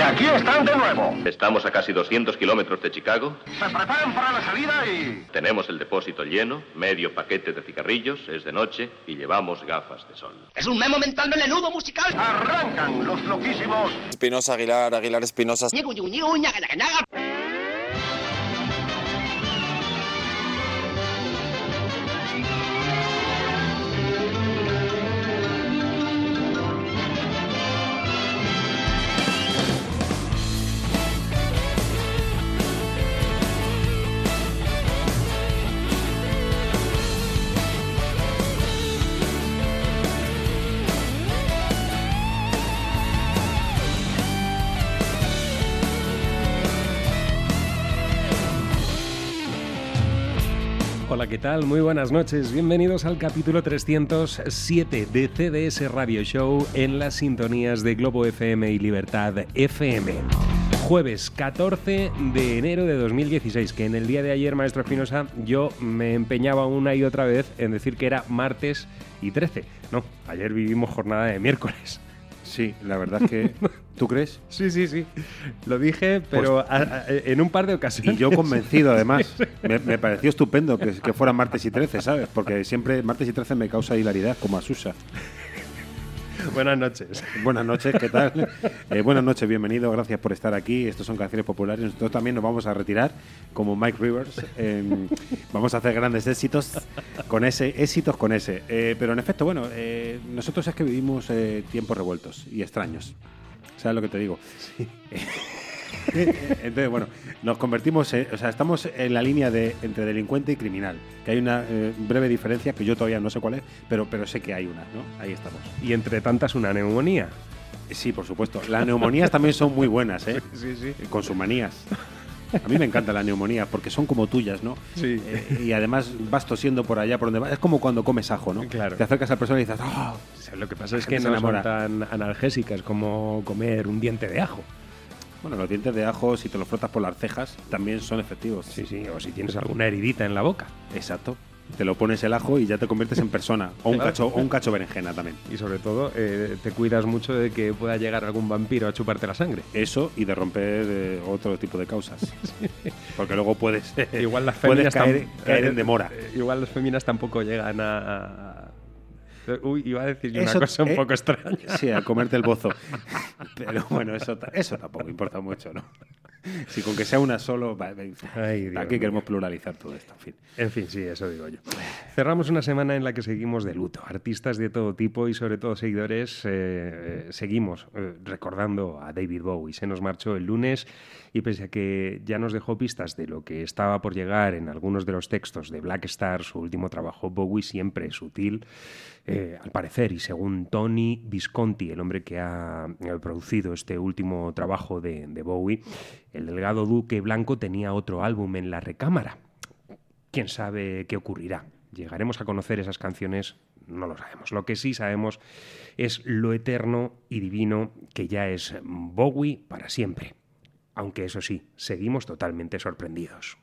Y aquí están de nuevo. Estamos a casi 200 kilómetros de Chicago. Se preparan para la salida y... Tenemos el depósito lleno, medio paquete de cigarrillos, es de noche y llevamos gafas de sol. Es un memo mental melenudo musical. Arrancan los loquísimos. Espinosa Aguilar, Aguilar Espinosa. ¿Qué tal? Muy buenas noches. Bienvenidos al capítulo 307 de CDS Radio Show en las sintonías de Globo FM y Libertad FM. Jueves 14 de enero de 2016, que en el día de ayer, maestro Espinosa, yo me empeñaba una y otra vez en decir que era martes y 13. No, ayer vivimos jornada de miércoles. Sí, la verdad es que. ¿Tú crees? Sí, sí, sí. Lo dije, pero a- a- en un par de ocasiones. Y yo convencido, además. Me, me pareció estupendo que, que fuera martes y 13, ¿sabes? Porque siempre martes y 13 me causa hilaridad, como a Susa. Buenas noches. Buenas noches, ¿qué tal? Eh, buenas noches, bienvenido, gracias por estar aquí. Estos son canciones populares. Nosotros también nos vamos a retirar, como Mike Rivers. Eh, vamos a hacer grandes éxitos con ese, éxitos con ese. Eh, pero en efecto, bueno, eh, nosotros es que vivimos tiempos revueltos y extraños. ¿Sabes lo que te digo? Entonces, bueno, nos convertimos, en- o sea, estamos en la línea de entre delincuente y criminal, que hay una eh, breve diferencia que yo todavía no sé cuál es, pero, pero sé que hay una, ¿no? Ahí estamos. Y entre tantas, una neumonía. Sí, por supuesto. Las neumonías también son muy buenas, ¿eh? Sí, sí. Con sus manías. A mí me encantan las neumonías porque son como tuyas, ¿no? Sí. Eh, y además vas tosiendo por allá, por donde vas. Es como cuando comes ajo, ¿no? Claro. Te acercas a la persona y dices. O sea, Lo que pasa es La que no son tan analgésicas como comer un diente de ajo. Bueno, los dientes de ajo, si te los frotas por las cejas, también son efectivos. Sí, sí, o si tienes alguna heridita en la boca. Exacto. Te lo pones el ajo y ya te conviertes en persona. O un cacho, o un cacho berenjena también. Y sobre todo, eh, te cuidas mucho de que pueda llegar algún vampiro a chuparte la sangre. Eso y de romper eh, otro tipo de causas. Porque luego puedes, Igual las puedes caer, caer eh, en demora. eh, Igual las féminas tampoco llegan a... a- Uy, iba a decir una cosa un eh, poco extraña. Sí, a comerte el bozo. Pero bueno, eso, eso tampoco importa mucho, ¿no? Si con que sea una solo, Ay, aquí queremos pluralizar todo esto, en fin. En fin, sí, eso digo yo. Cerramos una semana en la que seguimos de luto. Artistas de todo tipo y sobre todo seguidores, eh, seguimos eh, recordando a David Bowie. Se nos marchó el lunes y pese a que ya nos dejó pistas de lo que estaba por llegar en algunos de los textos de Black Star, su último trabajo, Bowie siempre sutil, eh, al parecer, y según Tony Visconti, el hombre que ha eh, producido este último trabajo de, Bowie, el delgado duque blanco tenía otro álbum en la recámara. ¿Quién sabe qué ocurrirá? ¿Llegaremos a conocer esas canciones? No lo sabemos. Lo que sí sabemos es lo eterno y divino que ya es Bowie para siempre. Aunque eso sí, seguimos totalmente sorprendidos.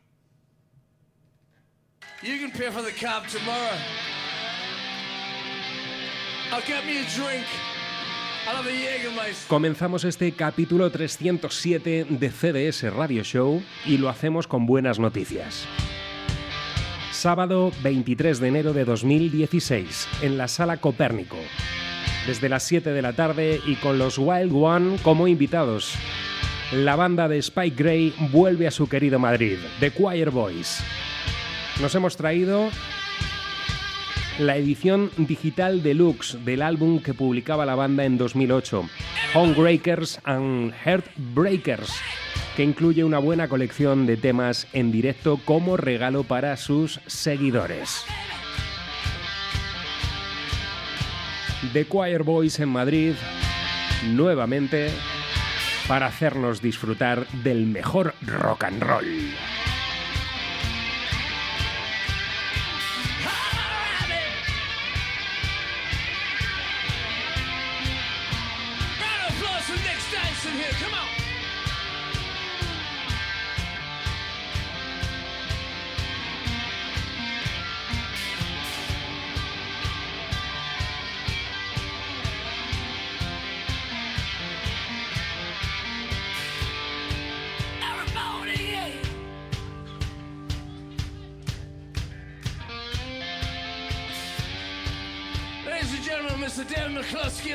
Comenzamos este capítulo 307 de CDS Radio Show y lo hacemos con buenas noticias. Sábado 23 de enero de 2016, en la Sala Copérnico. Desde las 7 de la tarde y con los Wild One como invitados. La banda de Spike Gray vuelve a su querido Madrid, The Choir Boys. Nos hemos traído la edición digital deluxe del álbum que publicaba la banda en 2008, Homebreakers and Heartbreakers, que incluye una buena colección de temas en directo como regalo para sus seguidores. The Choir Boys en Madrid, nuevamente, para hacernos disfrutar del mejor rock and roll.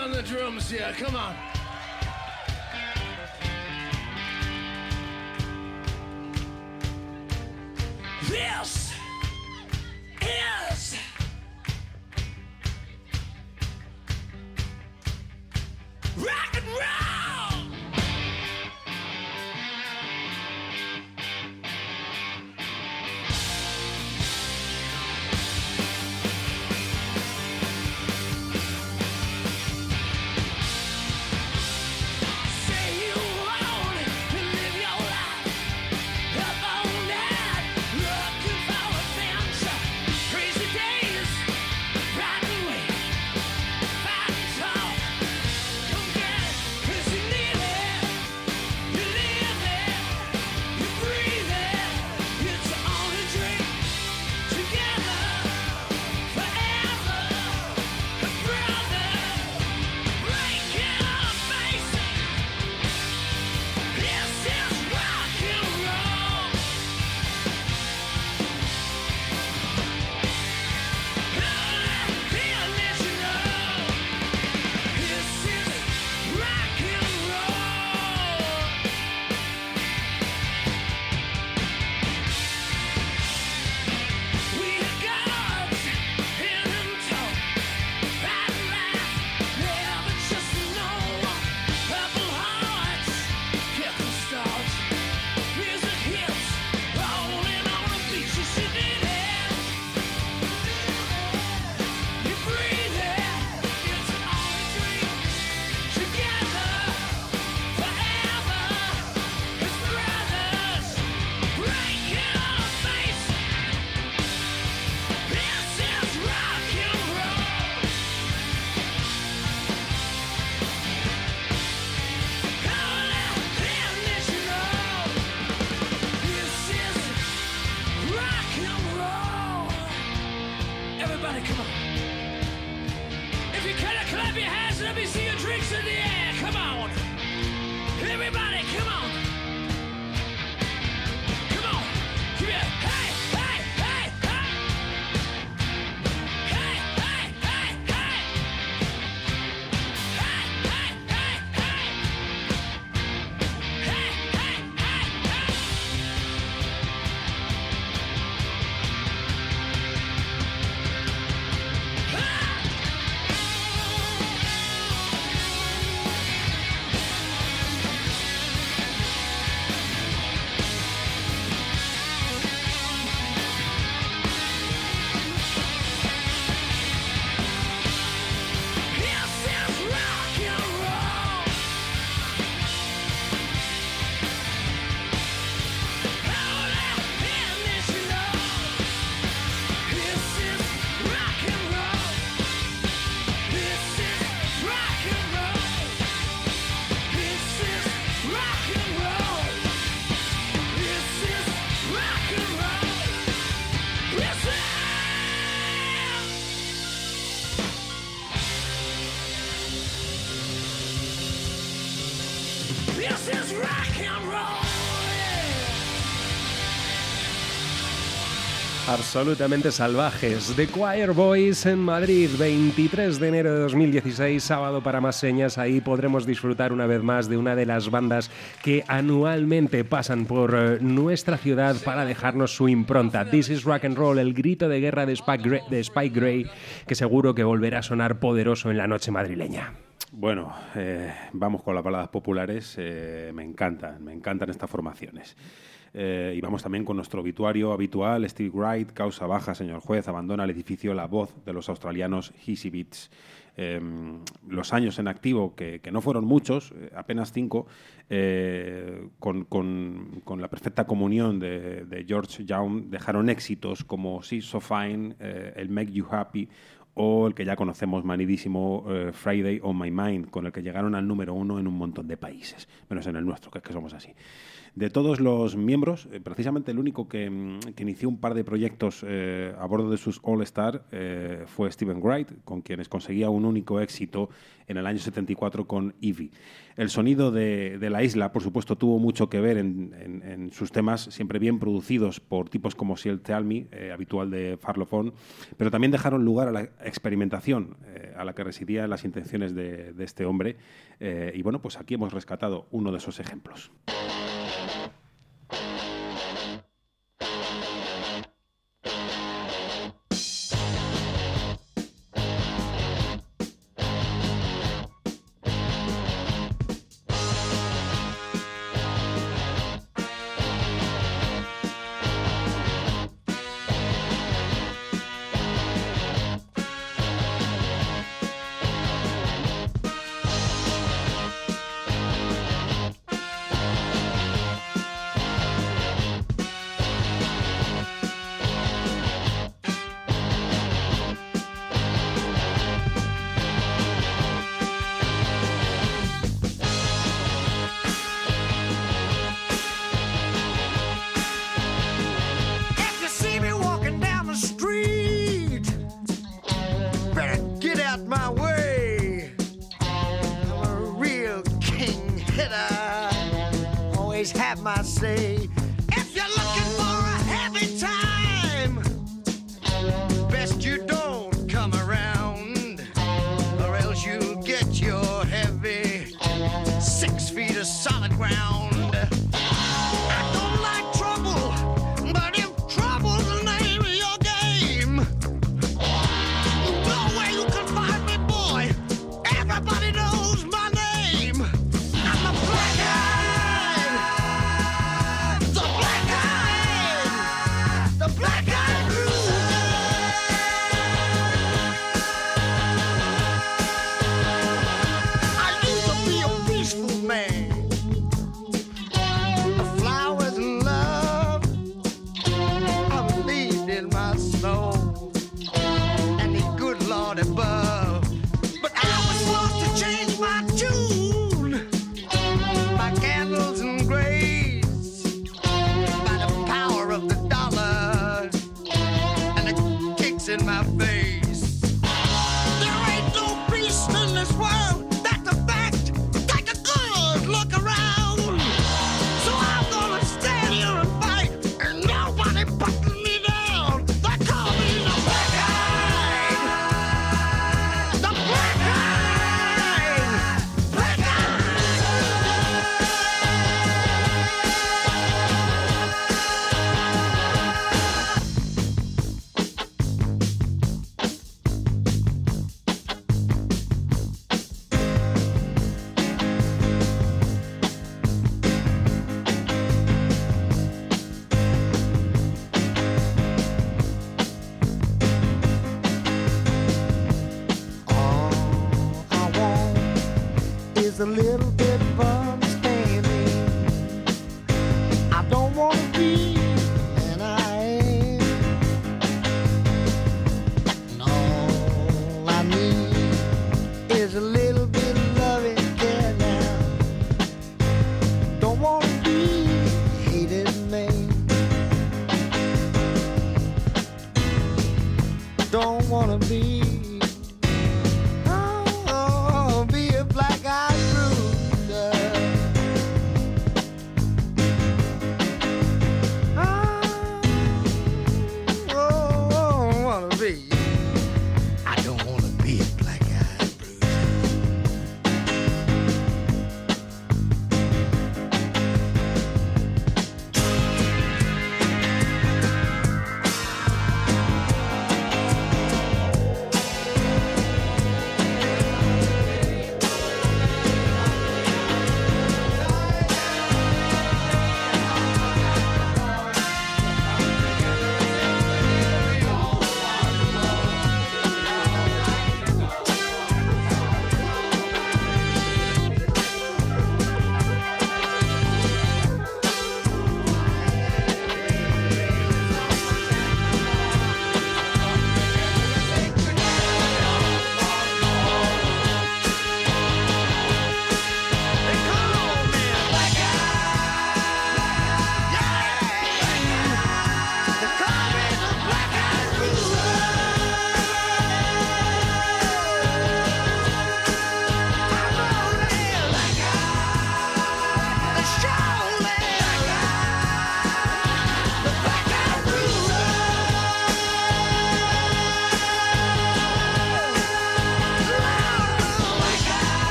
On the drums here. Come on. This Absolutamente salvajes. The Choir Boys en Madrid, 23 de enero de 2016, sábado para más señas. Ahí podremos disfrutar una vez más de una de las bandas que anualmente pasan por eh, nuestra ciudad para dejarnos su impronta. This is Rock and Roll, el grito de guerra de Spike Gray, que seguro que volverá a sonar poderoso en la noche madrileña. Bueno, eh, vamos con las baladas populares. eh, me encantan, me encantan estas formaciones. Eh, y vamos también con nuestro obituario habitual. Steve Wright, causa baja, señor juez, abandona el edificio La Voz de los australianos Hissy Beats. Eh, los años en activo, que, no fueron muchos, eh, apenas cinco, eh, con, con- con la perfecta comunión de, de George Young, dejaron éxitos como She's So Fine, el Make You Happy o el que ya conocemos manidísimo Friday on My Mind, con el que llegaron al número uno en un montón de países, menos en el nuestro, que es que somos así. De todos los miembros, eh, precisamente el único que, mm, que inició un par de proyectos eh, a bordo de sus All Star eh, fue Steven Wright, con quienes conseguía un único éxito en el año 74 con Evie. El sonido de, la isla, por supuesto, tuvo mucho que ver en, sus temas, siempre bien producidos por tipos como Ciel Tell habitual de Farlophone, pero también dejaron lugar a la experimentación a la que residían las intenciones de, este hombre. Y bueno, pues aquí hemos rescatado uno de esos ejemplos. Always have my say. If you're looking for a happy time, best you don't come around, or else you'll get your heavy six feet of solid ground.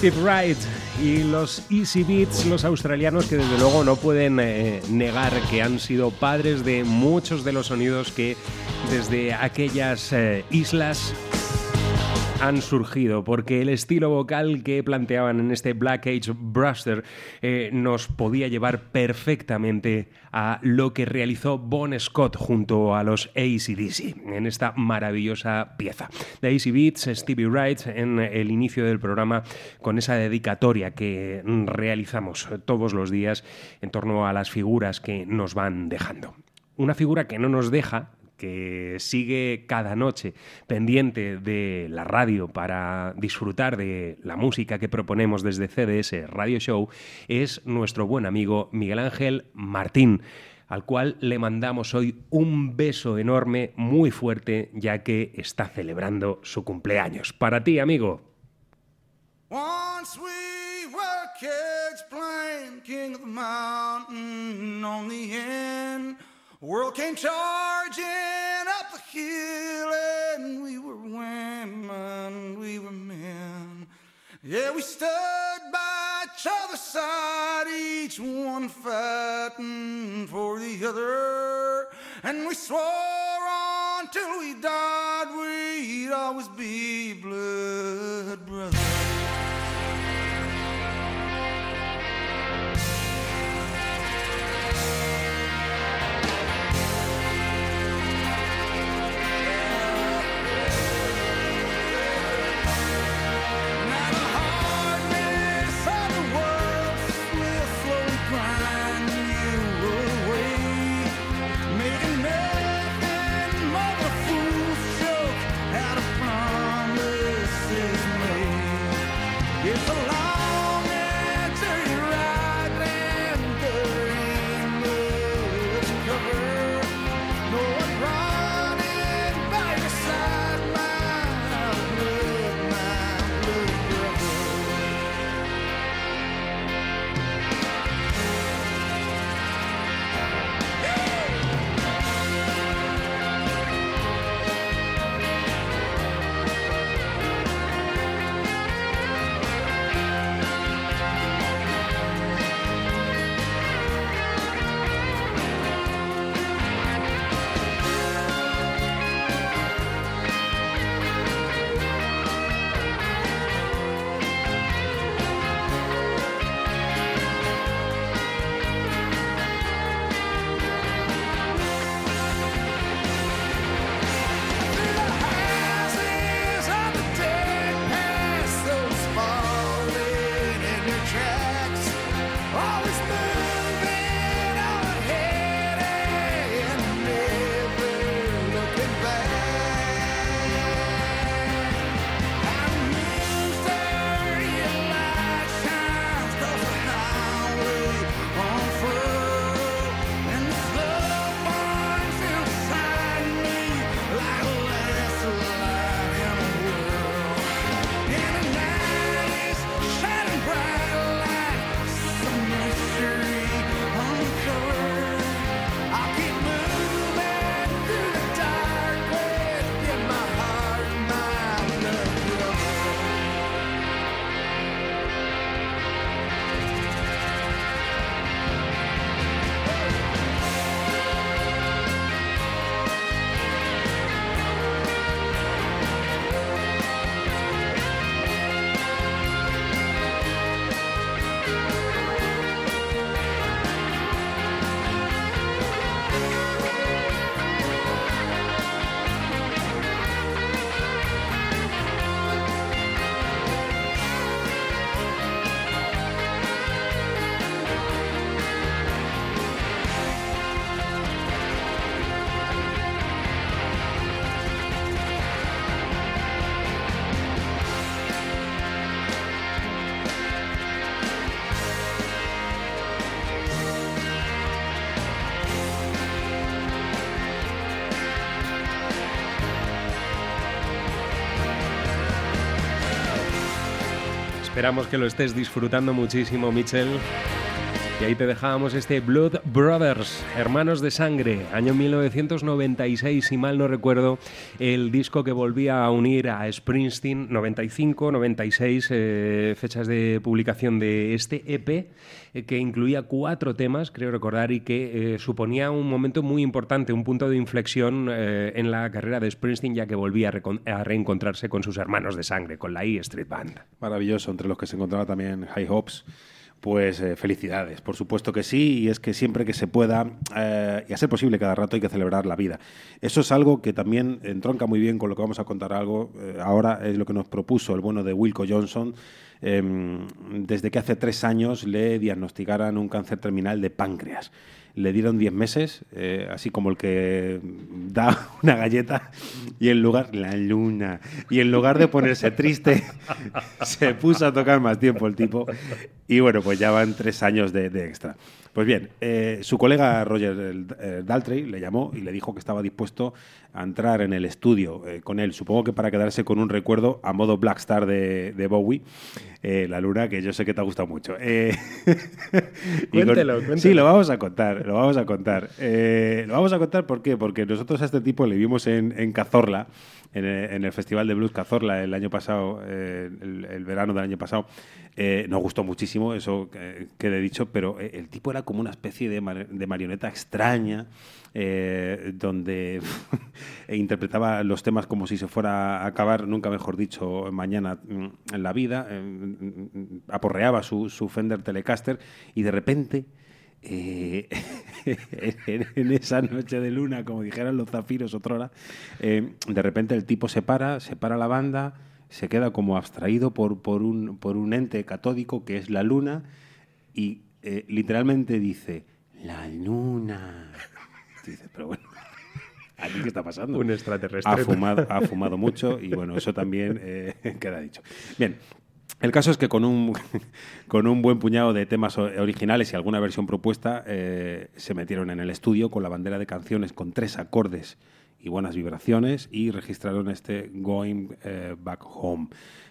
Steve Wright y los Easy Beats, los australianos que desde luego no pueden eh, negar que han sido padres de muchos de los sonidos que desde aquellas eh, islas han surgido, porque el estilo vocal que planteaban en este Black Age Bruster eh, nos podía llevar perfectamente a lo que realizó Bon Scott junto a los ACDC en esta maravillosa pieza. De AC Beats, Stevie Wright en el inicio del programa con esa dedicatoria que realizamos todos los días en torno a las figuras que nos van dejando. Una figura que no nos deja, que sigue cada noche pendiente de la radio para disfrutar de la música que proponemos desde CDS Radio Show, es nuestro buen amigo Miguel Ángel Martín al cual le mandamos hoy un beso enorme, muy fuerte, ya que está celebrando su cumpleaños. Para ti, amigo. World came charging up the hill and we were women, we were men. Yeah, we stood by each other's side, each one fighting for the other. And we swore on till we died we'd always be blood brothers. Esperamos que lo estés disfrutando muchísimo, Mitchell. Y ahí te dejábamos este Blood Brothers, Hermanos de Sangre, año 1996, si mal no recuerdo, el disco que volvía a unir a Springsteen, 95, 96, eh, fechas de publicación de este EP, eh, que incluía cuatro temas, creo recordar, y que eh, suponía un momento muy importante, un punto de inflexión en la carrera de Springsteen, ya que volvía a reencontrarse con sus hermanos de sangre, con la E Street Band. Maravilloso, entre los que se encontraba también High Hopes. Pues eh, felicidades, por supuesto que sí, y es que siempre que se pueda, eh, y a ser posible cada rato, hay que celebrar la vida. Eso es algo que también entronca muy bien con lo que vamos a contar algo. eh, ahora es lo que nos propuso el bueno de Wilco Johnson, em, desde que hace tres años le diagnosticaran un cáncer terminal de páncreas. Le dieron 10 meses, eh, así como el que da una galleta, y en lugar, la luna, y en lugar de ponerse triste, se puso a tocar más tiempo el tipo. Y bueno, pues ya van tres años de, de extra. Pues bien, eh, su colega Roger eh, Daltrey le llamó y le dijo que estaba dispuesto a entrar en el estudio eh, con él, supongo que para quedarse con un recuerdo a modo Black Star de, de Bowie, eh, la luna, que yo sé que te ha gustado mucho. Con- Cuéntelo, cuéntelo. Sí, lo vamos a contar, lo vamos a contar. Lo vamos a contar ¿por qué? Porque nosotros a este tipo le vimos en, en Cazorla, en el, en el Festival de Blues Cazorla el año pasado, el, el verano del año pasado. Eh, nos gustó muchísimo, eso que quede dicho, pero eh, el tipo era como una especie de, mar- de marioneta extraña, eh, donde interpretaba los temas como si se fuera a acabar, nunca mejor dicho, mañana mm, en la vida, mm, aporreaba su, su Fender Telecaster y de repente en, en esa noche de luna, como dijeran los zafiros otrora, eh, de repente el tipo se para, se para la banda, se queda como abstraído por, por, un, por un ente catódico que es la luna y eh, literalmente dice, la luna. Dice, pero bueno, ¿aquí qué está pasando? Un extraterrestre. Ha fumado, ha fumado mucho y bueno, eso también eh, queda dicho. Bien, el caso es que con un, con un buen puñado de temas originales y alguna versión propuesta, eh, se metieron en el estudio con la bandera de canciones con tres acordes y buenas vibraciones y registraron este Going eh, Back Home.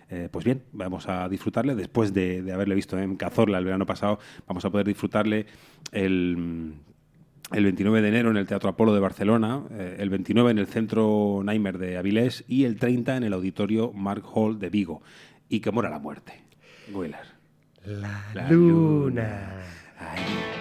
Eh, pues bien, vamos a disfrutarle. Después de, de haberle visto en Cazorla el verano pasado, vamos a poder disfrutarle el, el 29 de enero en el Teatro Apolo de Barcelona, eh, el 29 en el Centro Naimer de Avilés y el 30 en el Auditorio Mark Hall de Vigo. Y que muera la muerte. Wheeler. La, La luna. Ay.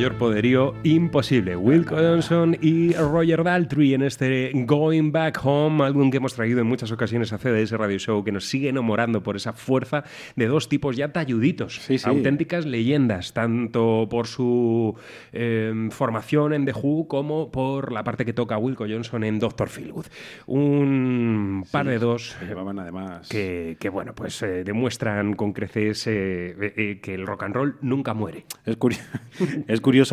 Mayor poderío imposible. Wilco Johnson y Roger Daltrey en este Going Back Home, álbum que hemos traído en muchas ocasiones a CDS Radio Show, que nos sigue enamorando por esa fuerza de dos tipos ya talluditos, Sí, sí. auténticas leyendas, tanto por su eh, formación en The Who como por la parte que toca Wilco Johnson en Doctor Feelgood. Un par de dos Llevaban además. que, que, bueno, pues eh, demuestran con creces eh, eh, que el rock and roll nunca muere. Es curioso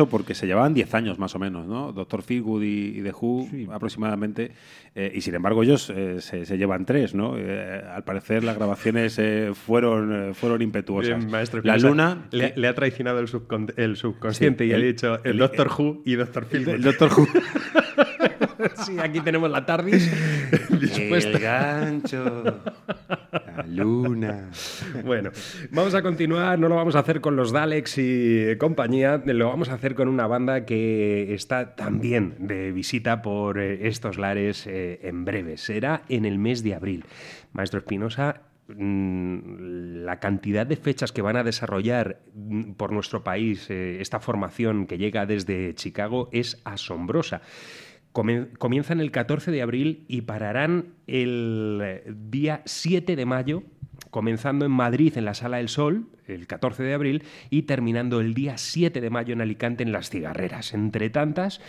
porque se llevaban 10 años más o menos, ¿no? Doctor Feelgood y, y The Who aproximadamente. eh, y sin embargo ellos eh, se, se llevan tres, ¿no? Eh, al parecer las grabaciones eh, fueron, fueron impetuosas. Bien, maestro la luna... le, le ha traicionado el, subcon- el subconsciente Sí, y ha el- dicho el, el- Doctor Who y Doctor Phil. El Doctor Who. sí, aquí tenemos la TARDIS dispuesta. gancho. La luna. Bueno, vamos a continuar, no lo vamos a hacer con los Daleks y compañía, lo vamos a hacer con una banda que está también de visita por eh, estos lares eh, en breve. Será en el mes de abril. Maestro Espinosa, mm, la cantidad de fechas que van a desarrollar mm, por nuestro país eh, esta formación que llega desde Chicago es asombrosa. Comienzan el 14 de abril y pararán el eh, día 7 de mayo, comenzando en Madrid en la Sala del Sol, el 14 de abril, y terminando el día 7 de mayo en Alicante en Las Cigarreras. Entre tantas,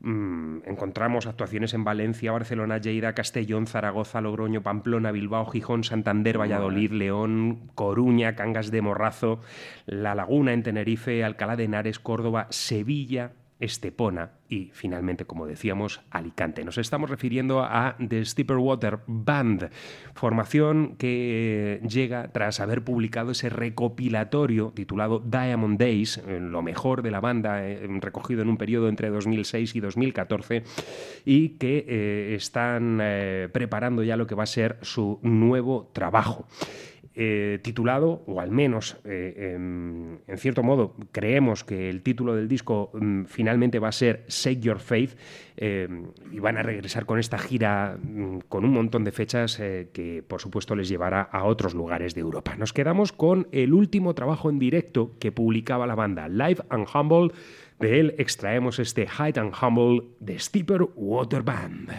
mm, encontramos actuaciones en Valencia, Barcelona, Lleida, Castellón, Zaragoza, Logroño, Pamplona, Bilbao, Gijón, Santander, Valladolid, León, Coruña, Cangas de Morrazo, La Laguna en Tenerife, Alcalá de Henares, Córdoba, Sevilla, Estepona y finalmente, como decíamos, Alicante. Nos estamos refiriendo a The Steeper Water Band, formación que llega tras haber publicado ese recopilatorio titulado Diamond Days, eh, lo mejor de la banda, eh, recogido en un periodo entre 2006 y 2014, y que eh, están preparando ya lo que va a ser su nuevo trabajo eh, titulado, o al menos eh, en, en cierto modo creemos que el título del disco mm, finalmente va a ser Shake Your Faith eh, y van a regresar con esta gira mm, con un montón de fechas eh, que por supuesto les llevará a otros lugares de Europa. Nos quedamos con el último trabajo en directo que publicaba la banda, Live and Humble. De él extraemos este Hide and Humble de Steeper Water Band.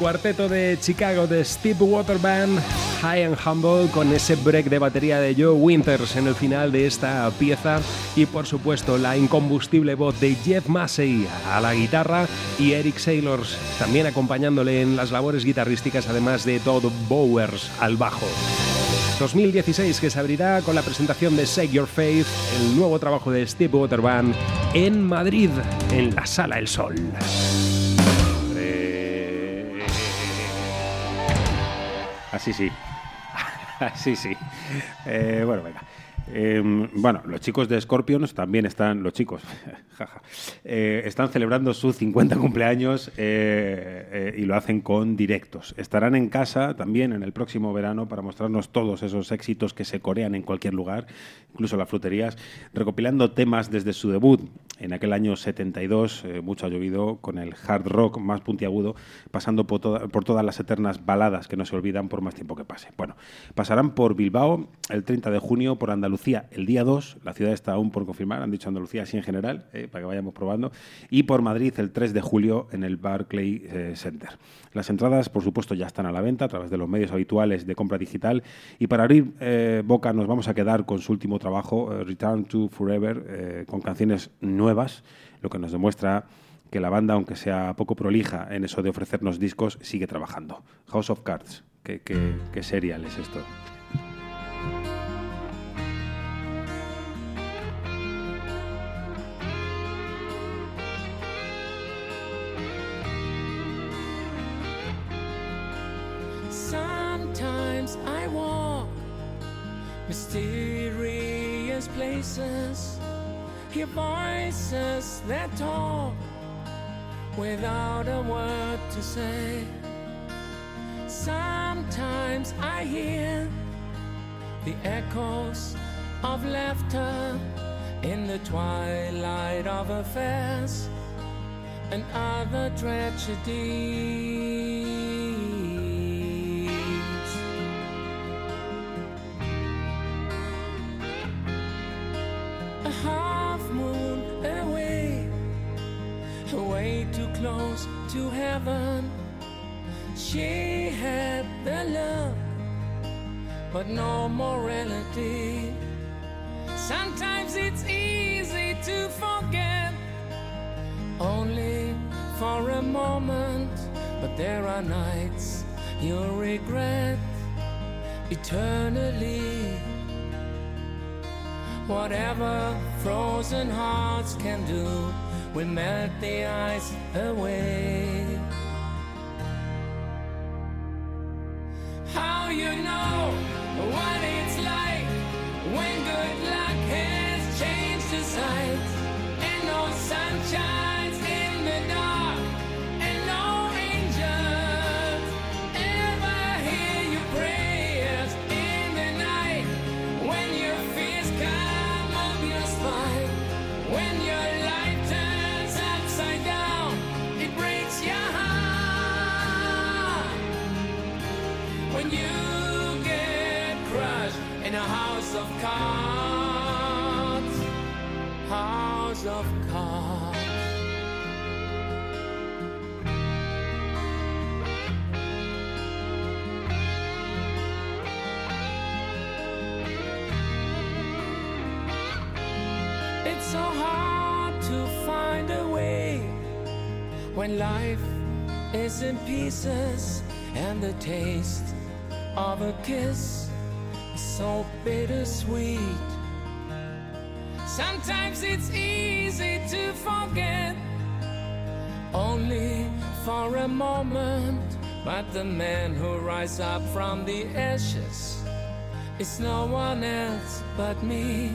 Cuarteto de Chicago de Steve Water Band, High and Humble, con ese break de batería de Joe Winters en el final de esta pieza y por supuesto la incombustible voz de Jeff Massey a la guitarra y Eric Saylors también acompañándole en las labores guitarrísticas además de Todd Bowers al bajo. 2016 que se abrirá con la presentación de Shake Your Faith, el nuevo trabajo de Steve Water Band en Madrid, en la Sala El Sol. Así sí. Así sí. Eh, bueno, venga. Eh, bueno, los chicos de Scorpions también están, los chicos, jaja, eh, están celebrando su 50 cumpleaños eh, eh, y lo hacen con directos. Estarán en casa también en el próximo verano para mostrarnos todos esos éxitos que se corean en cualquier lugar, incluso las fruterías, recopilando temas desde su debut en aquel año 72, eh, mucho ha llovido, con el hard rock más puntiagudo, pasando por, por todas las eternas baladas que no se olvidan por más tiempo que pase. Bueno, pasarán por Bilbao el 30 de junio, por Andalucía el día 2, la ciudad está aún por confirmar, han dicho Andalucía así en general, eh, para que vayamos probando, y por Madrid el 3 de julio en el Barclay eh, Center. Las entradas, por supuesto, ya están a la venta a través de los medios habituales de compra digital. Y para abrir eh, boca, nos vamos a quedar con su último trabajo, eh, Return to Forever, eh, con canciones nuevas, lo que nos demuestra que la banda, aunque sea poco prolija en eso de ofrecernos discos, sigue trabajando. House of Cards, qué, qué, qué serial es esto. Sometimes I walk mysterious places, hear voices that talk without a word to say. Sometimes I hear the echoes of laughter in the twilight of affairs and other tragedies. Close to heaven. She had the love, but no morality. Sometimes it's easy to forget only for a moment, but there are nights you'll regret eternally. Whatever frozen hearts can do, will melt the ice away. Of cards. It's so hard to find a way when life is in pieces and the taste of a kiss is so bittersweet. Sometimes it's easy to forget, only for a moment. But the man who rises up from the ashes is no one else but me.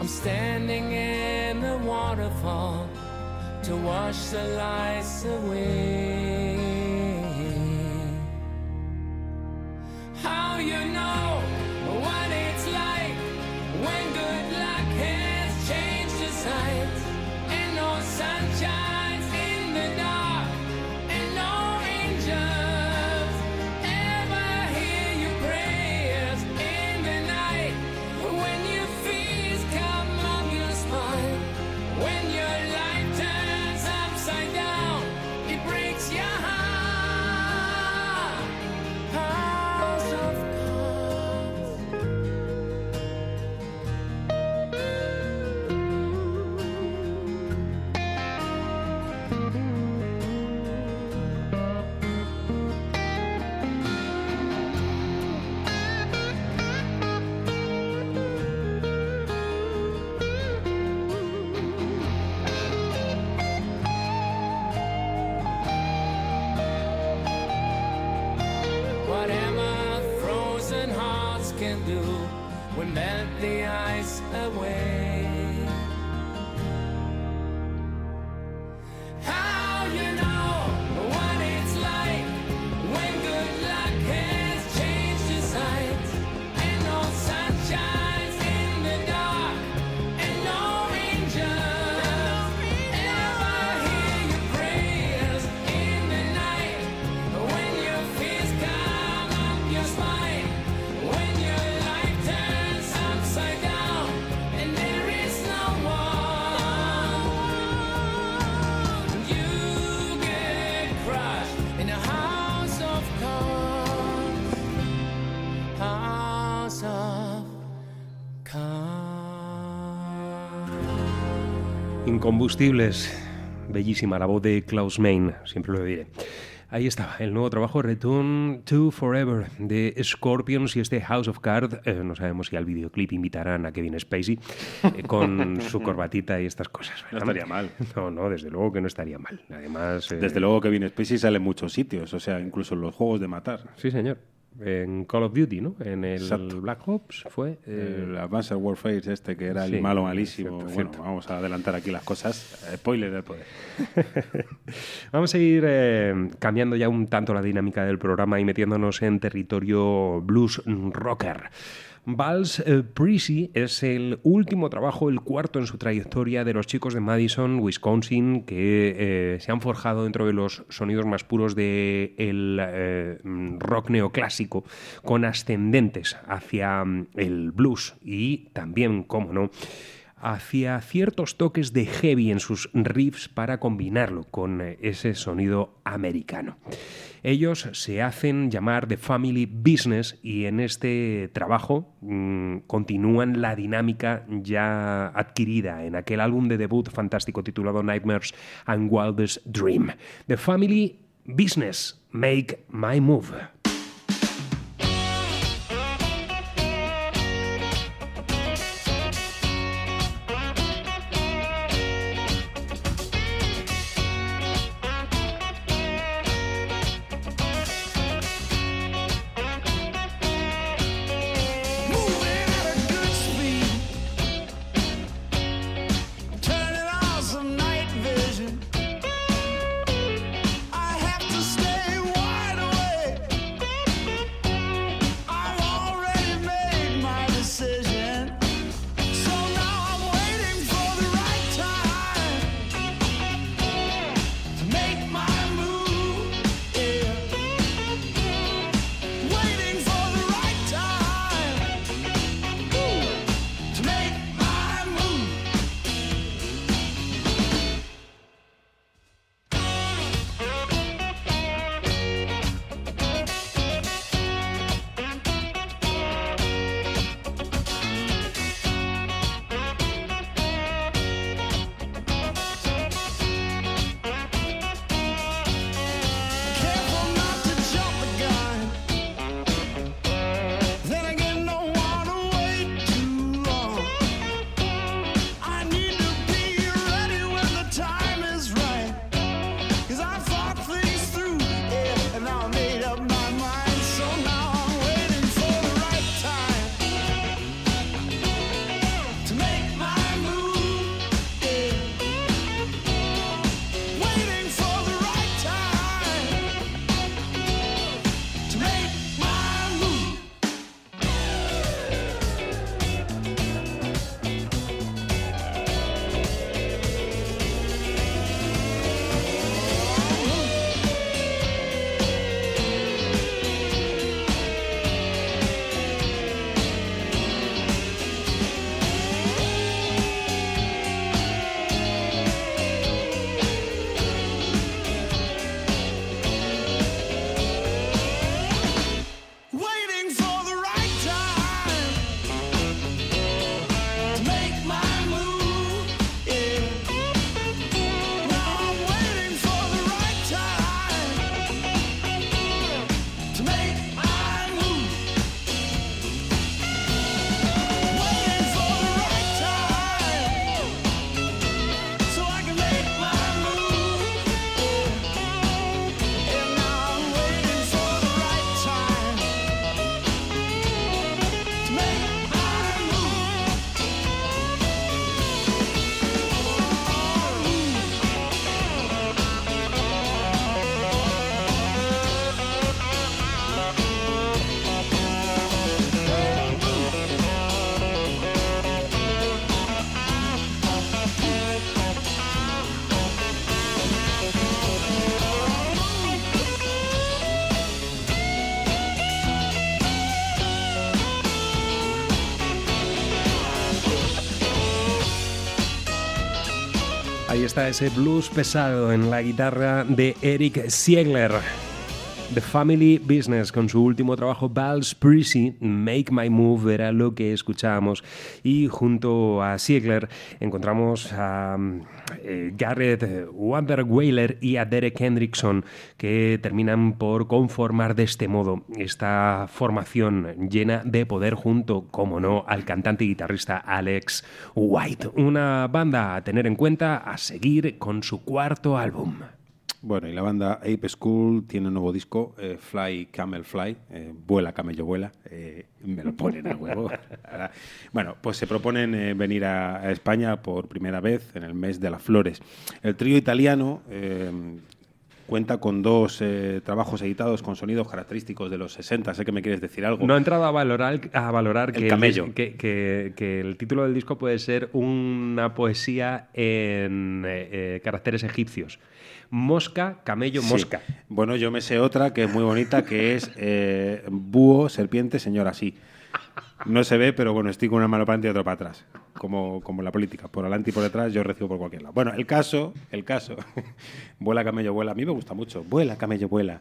I'm standing in the waterfall to wash the lies away. How you know Incombustibles. Bellísima la voz de Klaus Main, siempre lo diré. Ahí estaba, el nuevo trabajo Return to Forever de Scorpions y este House of Cards. eh, no sabemos si al videoclip invitarán a Kevin Spacey eh, con su corbatita y estas cosas. No estaría mal. No, no, desde luego que no estaría mal. Además, eh, Desde luego que Kevin Spacey sale en muchos sitios, o sea, incluso en los juegos de matar. Sí, señor. En Call of Duty, ¿no? En el Exacto. Black Ops fue. eh, El Advanced Warfare este que era sí, el malo malísimo. cierto, bueno, cierto. vamos a adelantar aquí las cosas. Spoiler del poder. Vamos a ir eh, cambiando ya un tanto la dinámica del programa y metiéndonos en territorio blues rocker. Vals eh, Prissy es el último trabajo, el cuarto en su trayectoria de los chicos de Madison, Wisconsin, que eh, se han forjado dentro de los sonidos más puros del rock neoclásico, con ascendentes hacia mm, el blues y también, como no, hacia ciertos toques de heavy en sus riffs para combinarlo con eh, ese sonido americano. Ellos se hacen llamar The Family Business y en este trabajo mm, continúan la dinámica ya adquirida en aquel álbum de debut fantástico titulado Nightmares and Wildest Dream. The Family Business, Make My Move. Ese blues pesado en la guitarra de Eric Siegler. The Family Business, con su último trabajo, Val's Prissy, Make My Move, era lo que escuchábamos. Y junto a Siegler encontramos a eh, Garrett Wamberweiler y a Derek Hendrickson, que terminan por conformar de este modo esta formación llena de poder junto, como no, al cantante y guitarrista Alex White. Una banda a tener en cuenta, a seguir con su cuarto álbum. Bueno, y la banda Ape School tiene un nuevo disco, eh, Fly Camel Fly, eh, vuela camello vuela, eh, me lo ponen a huevo. Bueno, pues se proponen venir a, a España por primera vez en el mes de las flores. El trío italiano cuenta con dos eh, trabajos editados con sonidos característicos de los 60, sé que me quieres decir algo. No he entrado a valorar, a valorar El que, camello. dis- que, que- que el título del disco puede ser una poesía en eh, eh, caracteres egipcios. Mosca, camello, Sí. mosca. Bueno, yo me sé otra que es muy bonita, que es eh, búho, serpiente, señora, sí. No se ve, pero bueno, estoy con una mano para adelante y otra para atrás, como, como la política. Por adelante y por detrás yo recibo por cualquier lado. Bueno, el caso, el caso, vuela camello, vuela. A mí me gusta mucho, vuela camello, vuela,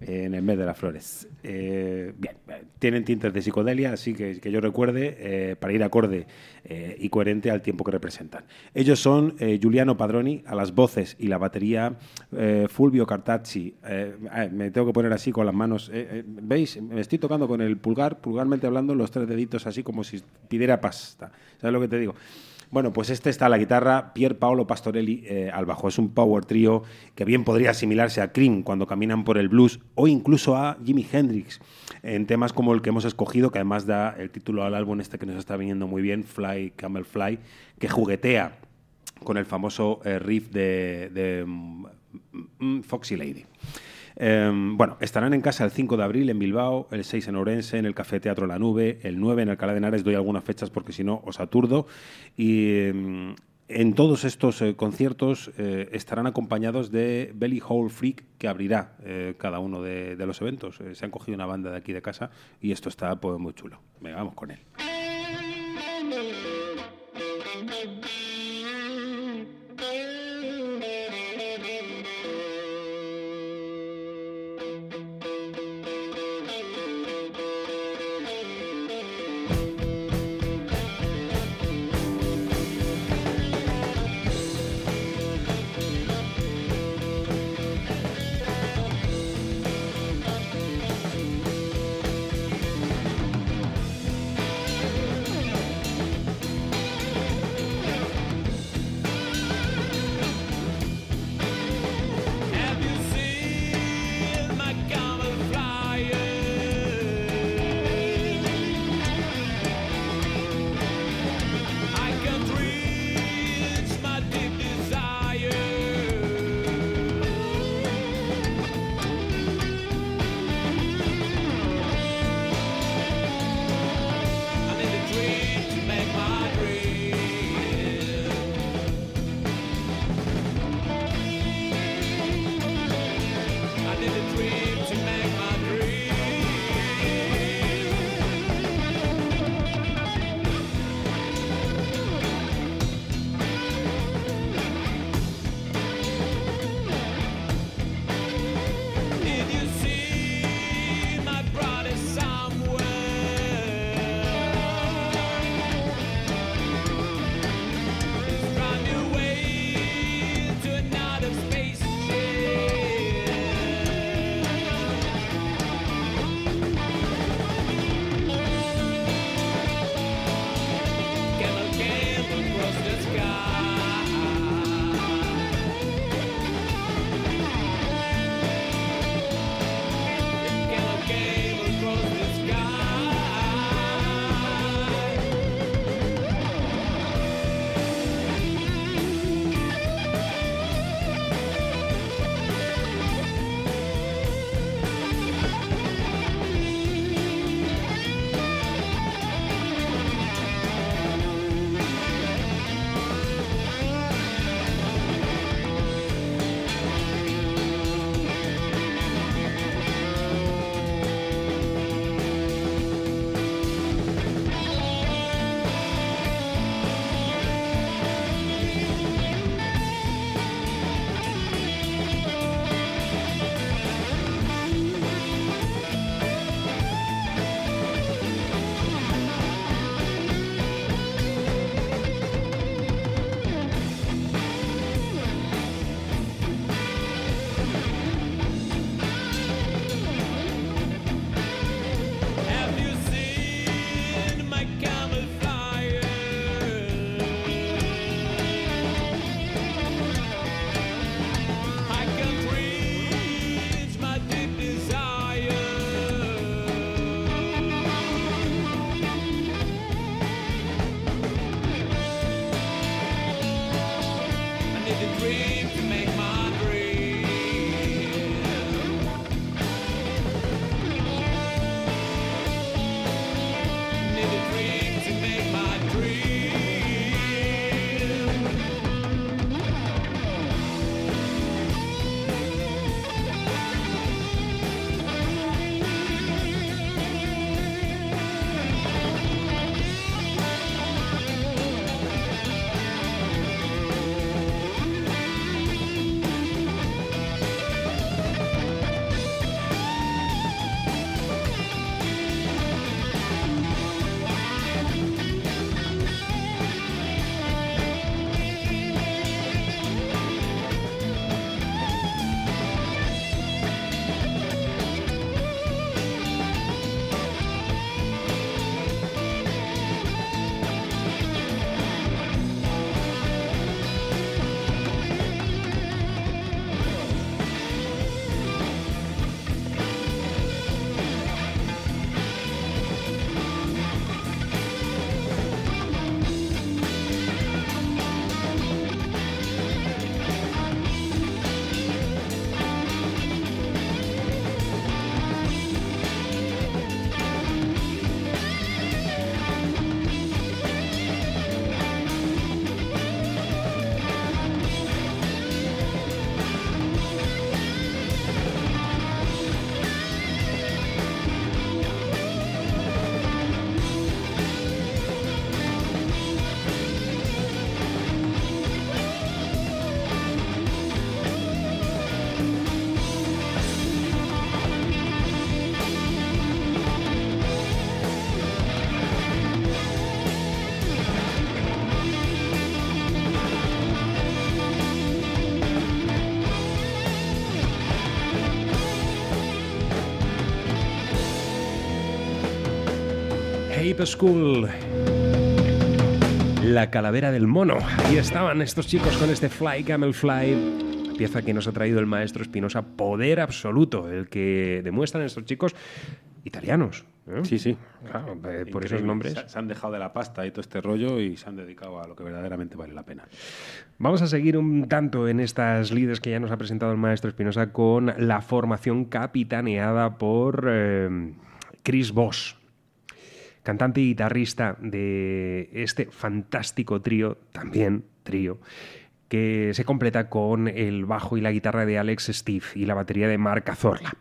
en el mes de las flores. Eh, bien, tienen tintes de psicodelia, así que, que yo recuerde, eh, para ir acorde eh, y coherente al tiempo que representan. Ellos son eh, Giuliano Padroni a las voces y la batería, Fulvio Cartacci. me tengo que poner así con las manos. ¿Veis? Me estoy tocando con el pulgar, pulgarmente hablando, los tres deditos así como si pidiera pasta. ¿Sabes lo que te digo? Bueno, pues este está la guitarra, Pier Paolo Pastorelli eh, al bajo. Es un power trío que bien podría asimilarse a Cream cuando caminan por el blues o incluso a Jimi Hendrix en temas como el que hemos escogido, que además da el título al álbum este que nos está viniendo muy bien, Fly Camel Fly, que juguetea con el famoso eh, riff de, de, mm, mm, Foxy Lady. Eh, bueno, estarán en casa el 5 de abril en Bilbao, el 6 en Orense, en el Café Teatro La Nube, el 9 en Alcalá de Henares, doy algunas fechas porque si no os aturdo. Y eh, en todos estos eh, conciertos eh, estarán acompañados de Belly Hole Freak, que abrirá eh, cada uno de, los eventos. Se han cogido una banda de aquí de casa y esto está pues, muy chulo. Venga, vamos con él. School. La calavera del mono. Ahí estaban estos chicos con este Fly Camel Fly. Pieza que nos ha traído el maestro Espinosa. Poder absoluto. El que demuestran estos chicos italianos. ¿eh? Sí, sí. Claro, eh, por Increíble. esos nombres. Se, se han dejado de la pasta y todo este rollo y se han dedicado a lo que verdaderamente vale la pena. Vamos a seguir un tanto en estas líderes que ya nos ha presentado el maestro Espinosa con la formación capitaneada por eh, Chris Voss, cantante y guitarrista de este fantástico trío, también trío, que se completa con el bajo y la guitarra de Alex Steve y la batería de Marc Azorla.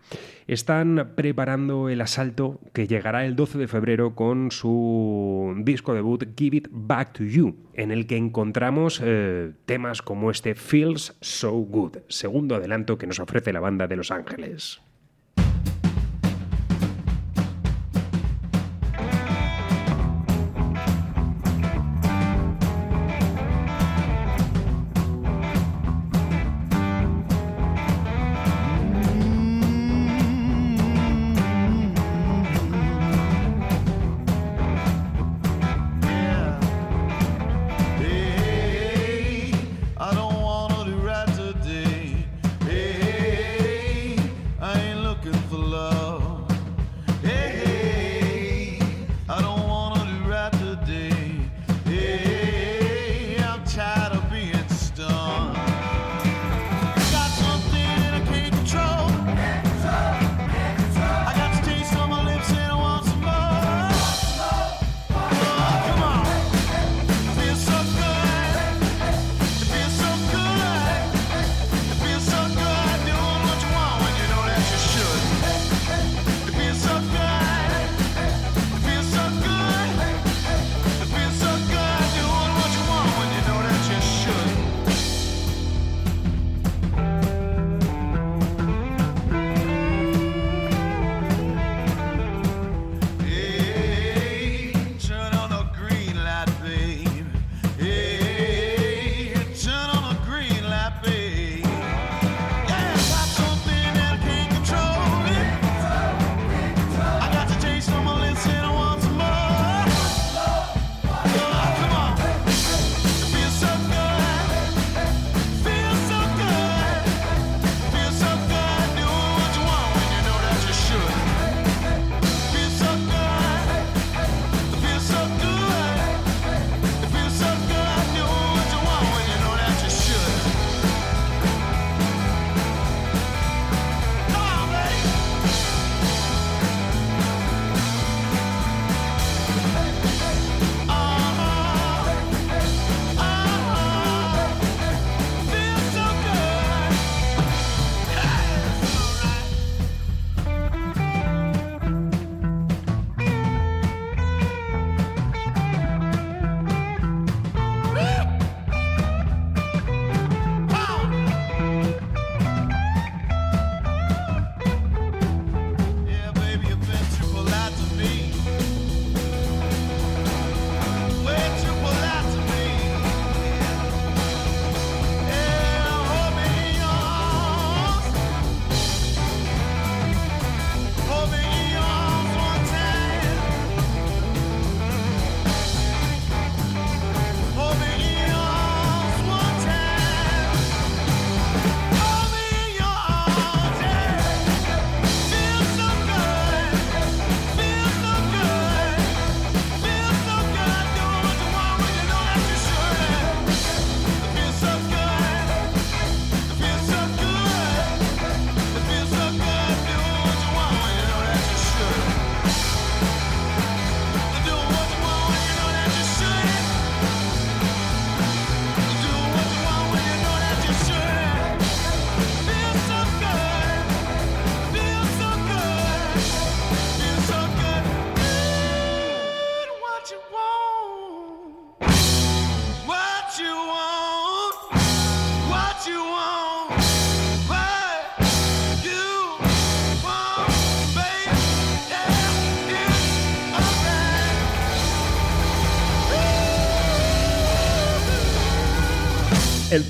Están preparando el asalto que llegará el 12 de febrero con su disco debut Give It Back to You, en el que encontramos eh, temas como este Feels So Good, segundo adelanto que nos ofrece la banda de Los Ángeles.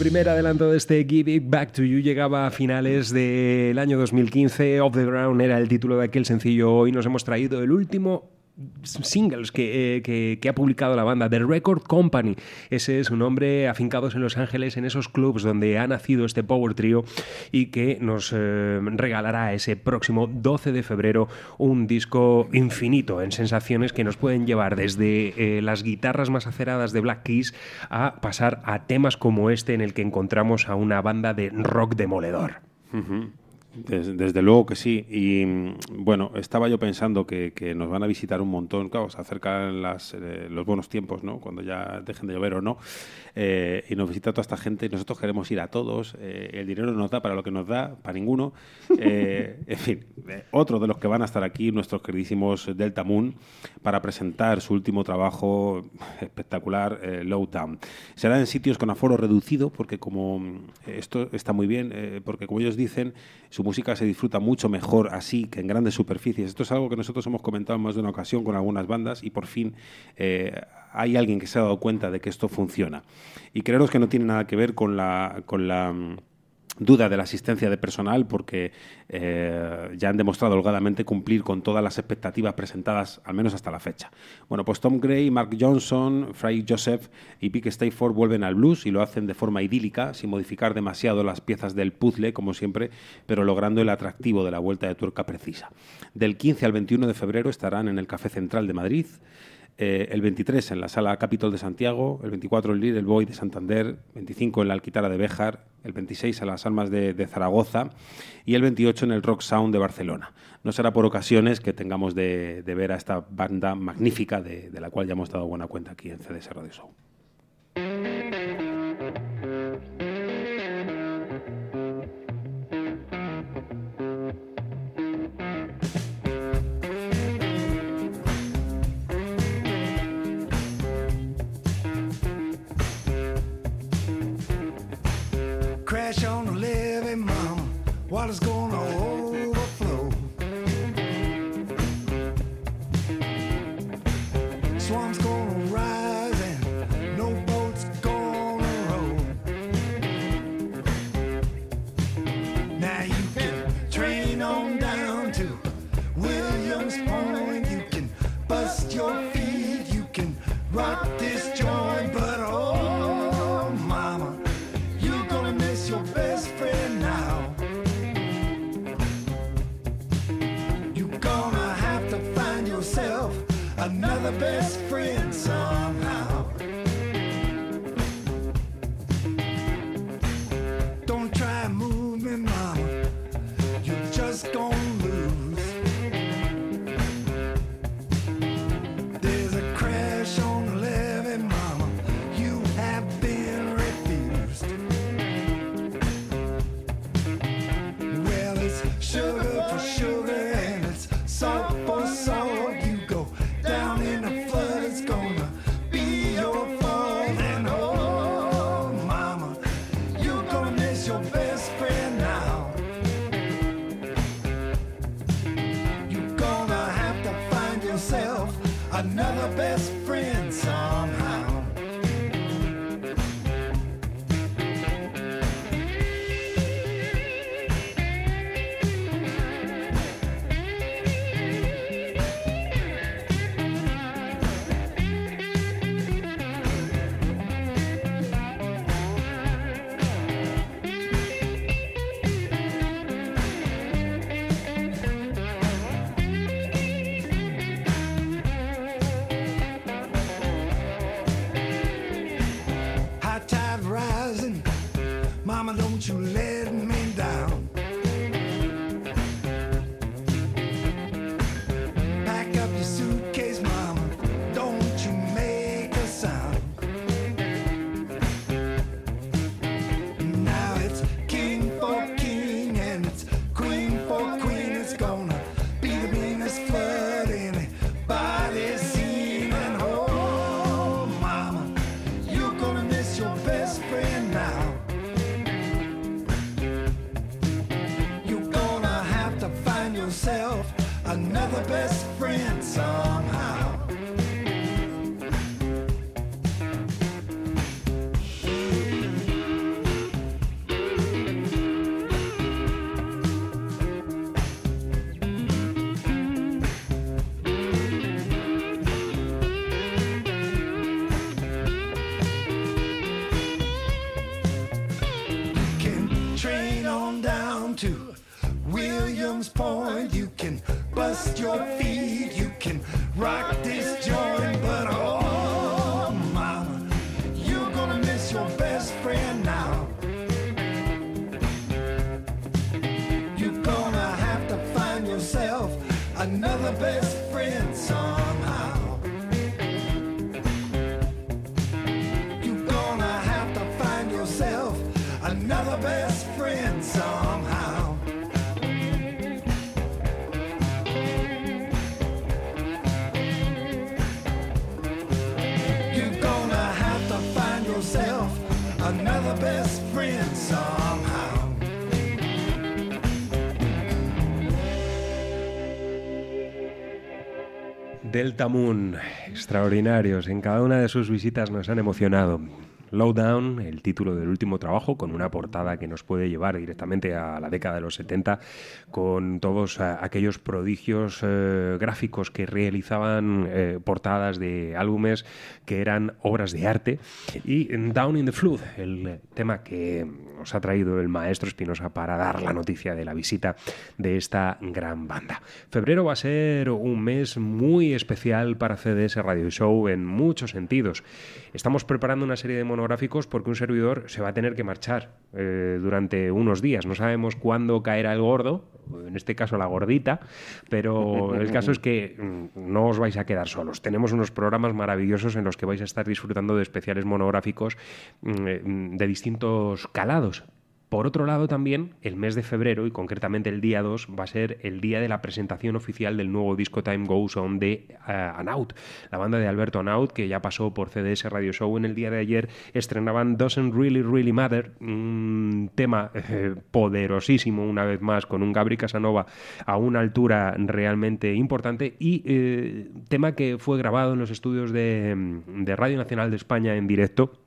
Primer adelanto de este Give It Back to You llegaba a finales del año 2015. Off the Ground era el título de aquel sencillo. Hoy nos hemos traído el último singles que, eh, que- que ha publicado la banda, The Record Company. Ese es un nombre afincados en Los Ángeles, en esos clubs donde ha nacido este Power Trio y que nos eh, regalará ese próximo 12 de febrero un disco infinito en sensaciones que nos pueden llevar desde eh, las guitarras más aceradas de Black Keys a pasar a temas como este en el que encontramos a una banda de rock demoledor. Desde, luego que sí. Y bueno, estaba yo pensando que, que nos van a visitar un montón. Claro, se acercan las, eh, los buenos tiempos, ¿no? Cuando ya dejen de llover o no. Eh, y nos visita toda esta gente. Nosotros queremos ir a todos. eh, el dinero no nos da para lo que nos da, para ninguno. Eh, en fin, otro de los que van a estar aquí, nuestros queridísimos Delta Moon, para presentar su último trabajo espectacular, eh, Lowdown. Será en sitios con aforo reducido, porque como esto está muy bien, porque como ellos dicen, su música se disfruta mucho mejor así que en grandes superficies. Esto es algo que nosotros hemos comentado en más de una ocasión con algunas bandas y por fin hay alguien que se ha dado cuenta de que esto funciona. Y creeros que no tiene nada que ver con la, con la mm, duda de la asistencia de personal porque eh, ya han demostrado holgadamente cumplir con todas las expectativas presentadas, al menos hasta la fecha. Bueno, pues Tom Gray, Mark Johnson, Fry Joseph y Vic Stayford vuelven al blues y lo hacen de forma idílica, sin modificar demasiado las piezas del puzzle, como siempre, pero logrando el atractivo de la vuelta de tuerca precisa. Del 15 al 21 de febrero estarán en el Café Central de Madrid. Eh, el 23 en la Sala Capitol de Santiago, el 24 en Little Boy de Santander, 25 en la Alquitara de Béjar, el 26 en las Almas de, Zaragoza y el 28 en el Rock Sound de Barcelona. No será por ocasiones que tengamos de, de ver a esta banda magnífica de, de la cual ya hemos dado buena cuenta aquí en CDS Radio Show. Delta Moon, extraordinarios. En cada una de sus visitas nos han emocionado. Lowdown, el título del último trabajo, con una portada que nos puede llevar directamente a la década de los 70, con todos eh, aquellos prodigios eh, gráficos que realizaban eh, portadas de álbumes que eran obras de arte. Y Down in the Flood, el tema que os ha traído el maestro Espinosa para dar la noticia de la visita de esta gran banda. Febrero va a ser un mes muy especial para CDS Radio Show en muchos sentidos. Estamos preparando una serie de monográficos porque un servidor se va a tener que marchar eh, durante unos días. No sabemos cuándo caerá el gordo, en este caso la gordita, pero el caso es que mm, no os vais a quedar solos. Tenemos unos programas maravillosos en los que vais a estar disfrutando de especiales monográficos mm, eh, de distintos calados. Por otro lado, también el mes de febrero, y concretamente el día 2, va a ser el día de la presentación oficial del nuevo disco Time Goes On de eh, Anaut, la banda de Alberto Anaut, que ya pasó por CDS Radio Show en el día de ayer, estrenaban Doesn't Really Really Matter, un tema eh, poderosísimo, una vez más, con un Gabri Casanova a una altura realmente importante, y eh, tema que fue grabado en los estudios de Radio Nacional de España en directo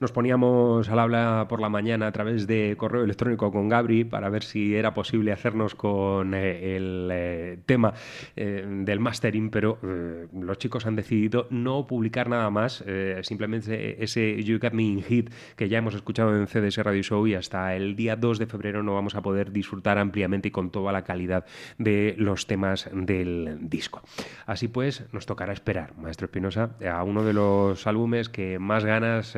nos poníamos al habla por la mañana a través de correo electrónico con Gabri para ver si era posible hacernos con eh, el eh, tema eh, del mastering, pero eh, los chicos han decidido no publicar nada más, simplemente ese You Got Me in Hit que ya hemos escuchado en CDS Radio Show y hasta el día 2 de febrero no vamos a poder disfrutar ampliamente y con toda la calidad de los temas del disco. Así pues, nos tocará esperar, Maestro Espinosa, a uno de los álbumes que más ganas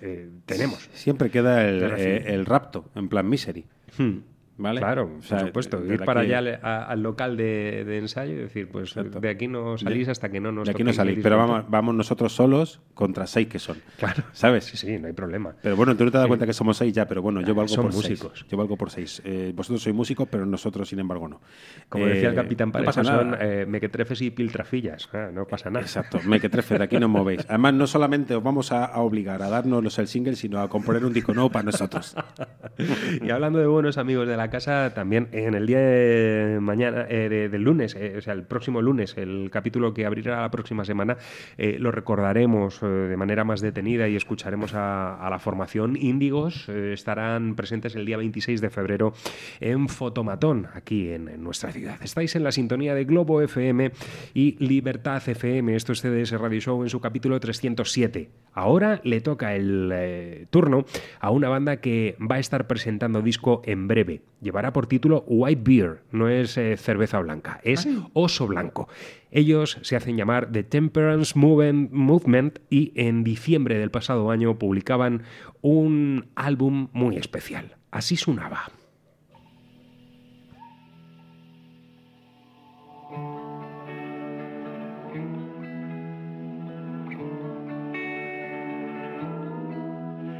eh, tenemos. Siempre queda el, eh, el rapto, en plan misery. Hmm. ¿Vale? Claro, O sea, por supuesto. Ir para allá al, a- al local de, ensayo y decir, pues Exacto. de aquí no salís hasta que no nos De aquí no salís, pero vamos, vamos nosotros solos contra seis que son. Claro. ¿Sabes? Sí, sí, no hay problema. Pero bueno, tú no te das cuenta que somos seis ya, pero bueno, yo valgo Son por músicos. seis. Yo valgo por seis. Eh, vosotros sois músicos, pero nosotros, sin embargo, no. Como Eh, decía el capitán no Pareja, son eh, mequetrefes y piltrafillas. Ah, no pasa nada. Exacto, me que trefe, de aquí no movéis. Además, no solamente os vamos a, a obligar a darnos el single, sino a componer un disco nuevo para nosotros. Y hablando de buenos amigos de la casa, también en el día de mañana, eh, de- del lunes, eh, o sea, el próximo lunes, el capítulo que abrirá la próxima semana, eh, lo recordaremos de manera más detenida y escucharemos a, la formación Índigos. Estarán presentes el día 26 de febrero en Fotomatón, aquí en, en nuestra ciudad. Estáis en la sintonía de Globo FM y Libertad FM. Esto es CDS Radio Show en su capítulo 307. Ahora le toca el turno a una banda que va a estar presentando disco en breve. Llevará por título White Beer, no es eh, cerveza blanca, es oso blanco. Ellos se hacen llamar The Temperance Movement, Movement y en diciembre del pasado año publicaban un álbum muy especial. Así sonaba.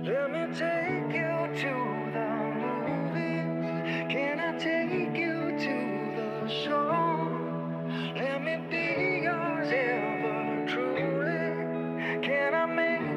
Let me take you to Let me be yours ever truly. Can I make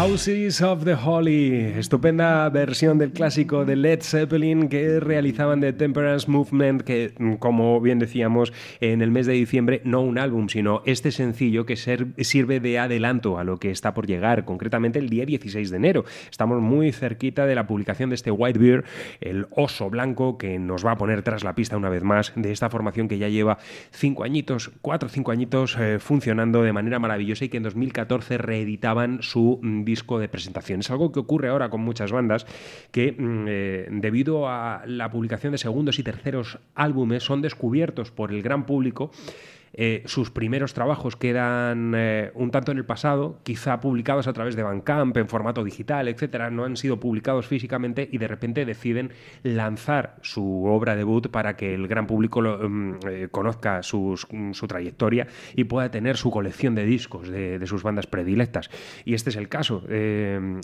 Houses of the Holy, estupenda versión del clásico de Led Zeppelin que realizaban The Temperance Movement, que mm, como bien decíamos en el mes de diciembre, no un álbum, sino este sencillo que sirve de adelanto a lo que está por llegar, concretamente el día 16 de enero. Estamos muy cerquita de la publicación de este White Bear, el oso blanco que nos va a poner tras la pista una vez más de esta formación que ya lleva cinco añitos, cuatro o cinco añitos eh, funcionando de manera maravillosa y que en 2014 reeditaban su mm, disco de presentación. Es algo que ocurre ahora con muchas bandas que mm, eh, debido a la publicación de segundos y terceros álbumes son descubiertos por el gran público. Eh, sus primeros trabajos quedan eh, un tanto en el pasado, quizá publicados a través de Bandcamp en formato digital, etcétera, no han sido publicados físicamente y de repente deciden lanzar su obra debut para que el gran público mm, eh, conozca mm, su trayectoria y pueda tener su colección de discos de, sus bandas predilectas. Y este es el caso de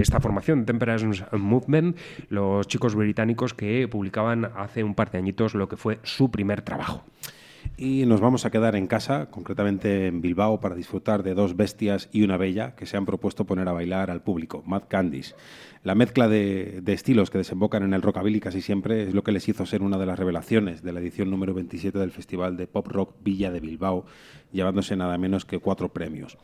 esta formación, Temperance Movement, los chicos británicos que publicaban hace un par de añitos lo que fue su primer trabajo. Y nos vamos a quedar en casa, concretamente en Bilbao, para disfrutar de dos bestias y una bella que se han propuesto poner a bailar al público, Mad Candies. La mezcla de, estilos que desembocan en el rockabilly casi siempre es lo que les hizo ser una de las revelaciones de la edición número 27 del Festival de Pop Rock Villa de Bilbao, llevándose nada menos que cuatro premios.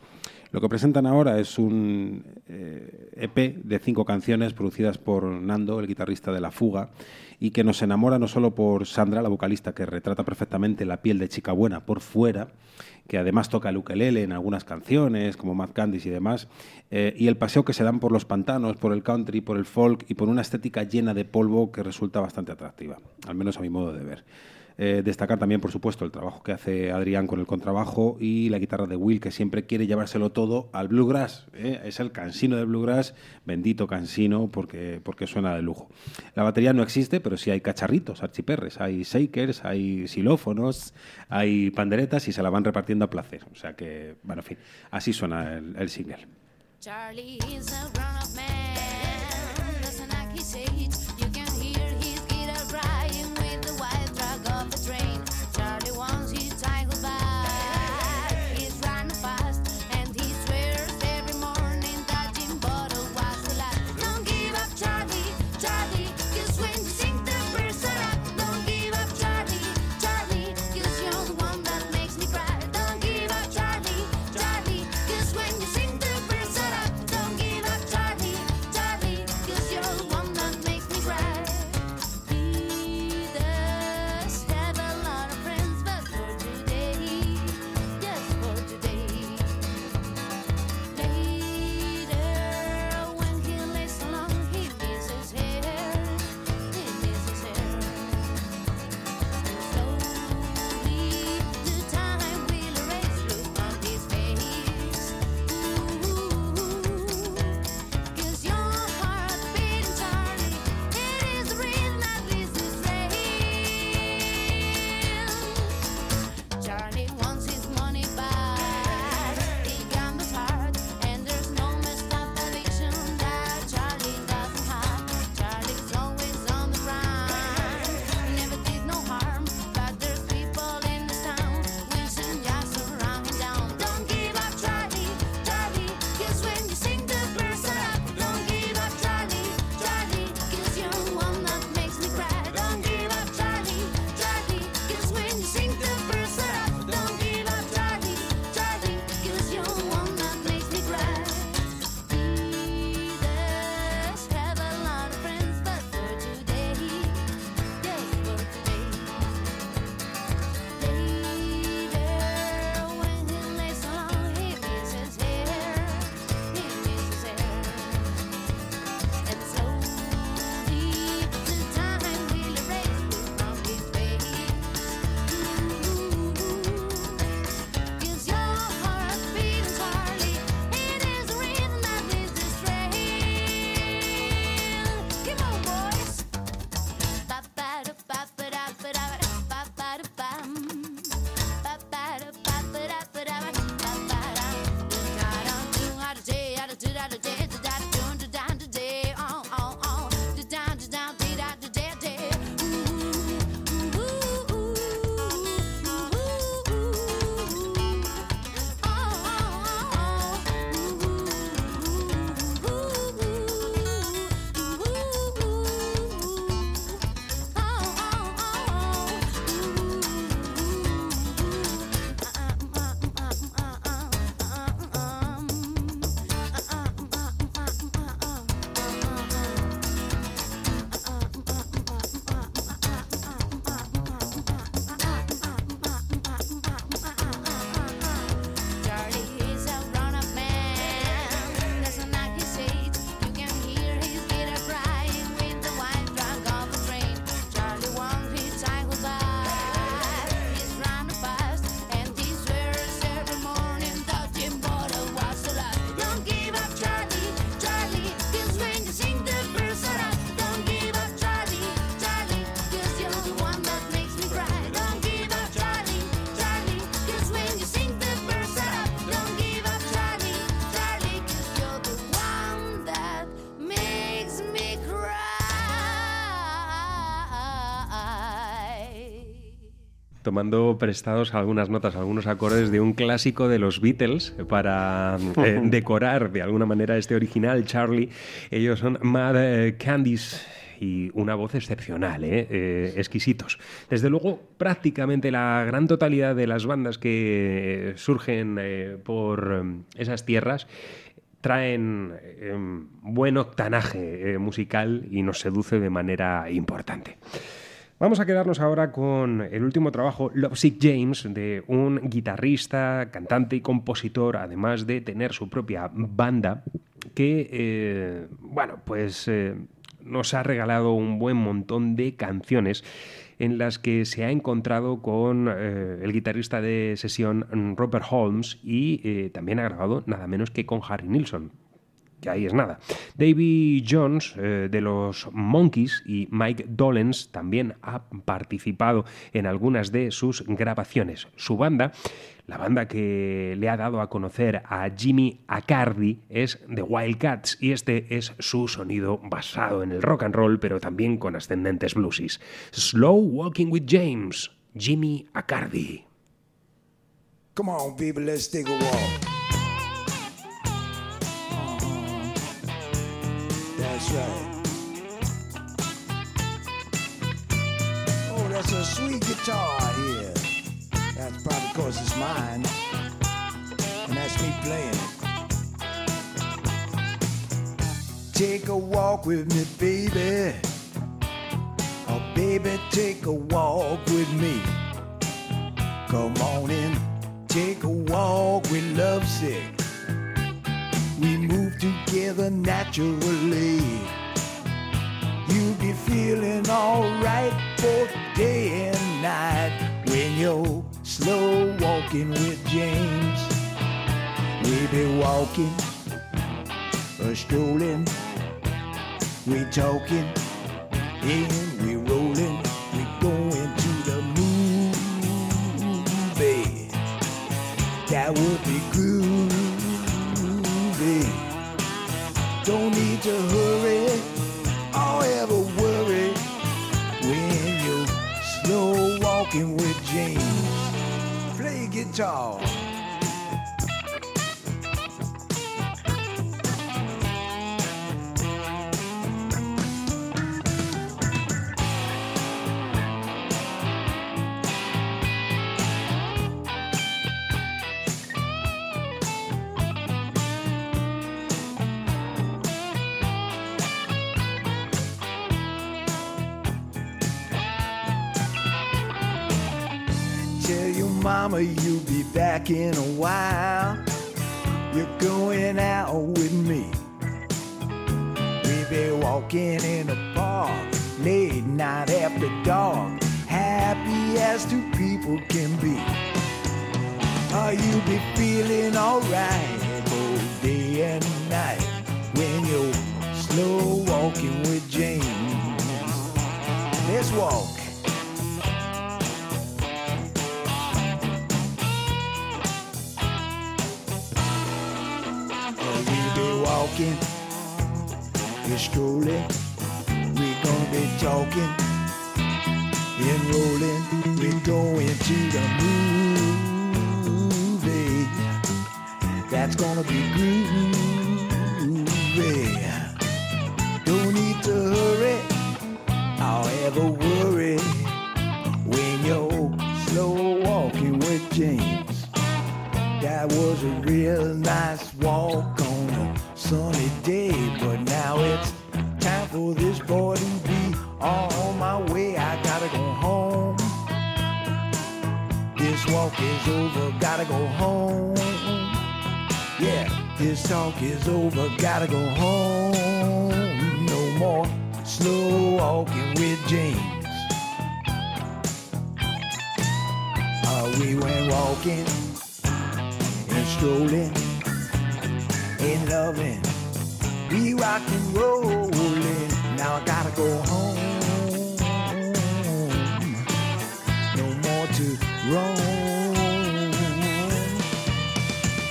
Lo que presentan ahora es un eh, EP de cinco canciones producidas por Nando, el guitarrista de La Fuga, y que nos enamora no solo por Sandra, la vocalista, que retrata perfectamente la piel de chica buena por fuera, que además toca el ukelele en algunas canciones, como Mad Candies y demás, eh, y el paseo que se dan por los pantanos, por el country, por el folk y por una estética llena de polvo que resulta bastante atractiva, al menos a mi modo de ver. Eh, destacar también, por supuesto, el trabajo que hace Adrián con el contrabajo y la guitarra de Will, que siempre quiere llevárselo todo al bluegrass. ¿eh? Es el cansino del bluegrass, bendito cansino, porque, porque suena de lujo. La batería no existe, pero sí hay cacharritos, archiperres, hay shakers, hay xilófonos, hay panderetas y se la van repartiendo a placer. O sea que, bueno, en fin, así suena el, el single. Charlie is a grown-up man. Tomando prestados algunas notas, algunos acordes de un clásico de los Beatles para eh, decorar de alguna manera este original, Charlie. Ellos son Mad eh, Candies y una voz excepcional, ¿eh? Eh, exquisitos. Desde luego, prácticamente la gran totalidad de las bandas que surgen eh, por esas tierras traen buen octanaje musical y nos seduce de manera importante. Vamos a quedarnos ahora con el último trabajo, Lovesick James, de un guitarrista, cantante y compositor, además de tener su propia banda, que, eh, bueno, pues eh, nos ha regalado un buen montón de canciones en las que se ha encontrado con eh, el guitarrista de sesión Robert Holmes y también ha grabado nada menos que con Harry Nilsson, que ahí es nada. Davy Jones eh, de los Monkeys y Mike Dolenz también ha participado en algunas de sus grabaciones. Su banda, la banda que le ha dado a conocer a Jimmy Accardi es The Wildcats y este es su sonido basado en el rock and roll pero también con ascendentes bluesis. Slow Walking with James, Jimmy Accardi. Come on, people, let's take a walk. Right. Oh, that's a sweet guitar here. That's probably because it's mine. And that's me playing it. Take a walk with me, baby. Oh, baby, take a walk with me. Come on in, take a walk with lovesick. We move together naturally. You'll be feeling alright both day and night when you're slow walking with James. We be walking, or strolling, we talking, and we rolling, we going to the movie. That would be groovy. Don't need to hurry or ever worry when you're slow walking with James. Play guitar. Mama you'll be back in a while. You're going out with me. We be walking in the park late night after dark, happy as two people can be. Oh, you'll be feeling alright both day and night when you're slow walking with James. Let's walk. Be walking, we strolling, we gonna be talking and rolling. We going to the movie. That's gonna be groovy. Don't need to hurry or ever worry when you're slow walking with James. That was a real nice walk on sunny day, but now it's time for this boy to be on my way. I gotta go home. This walk is over, gotta go home. Yeah, this talk is over, gotta go home. No more slow walking with James. Uh, we went walking and strolling and loving. We rock and rolling. Now I gotta go home. No more to roam.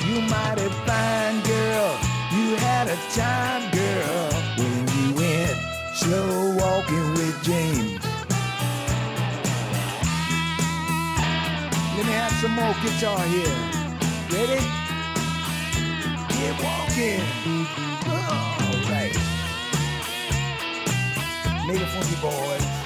You mighty fine girl. You had a time, girl, when you went slow walking with James. Let me have some more guitar here. Ready? Get walking. All right. Make it funky, boys.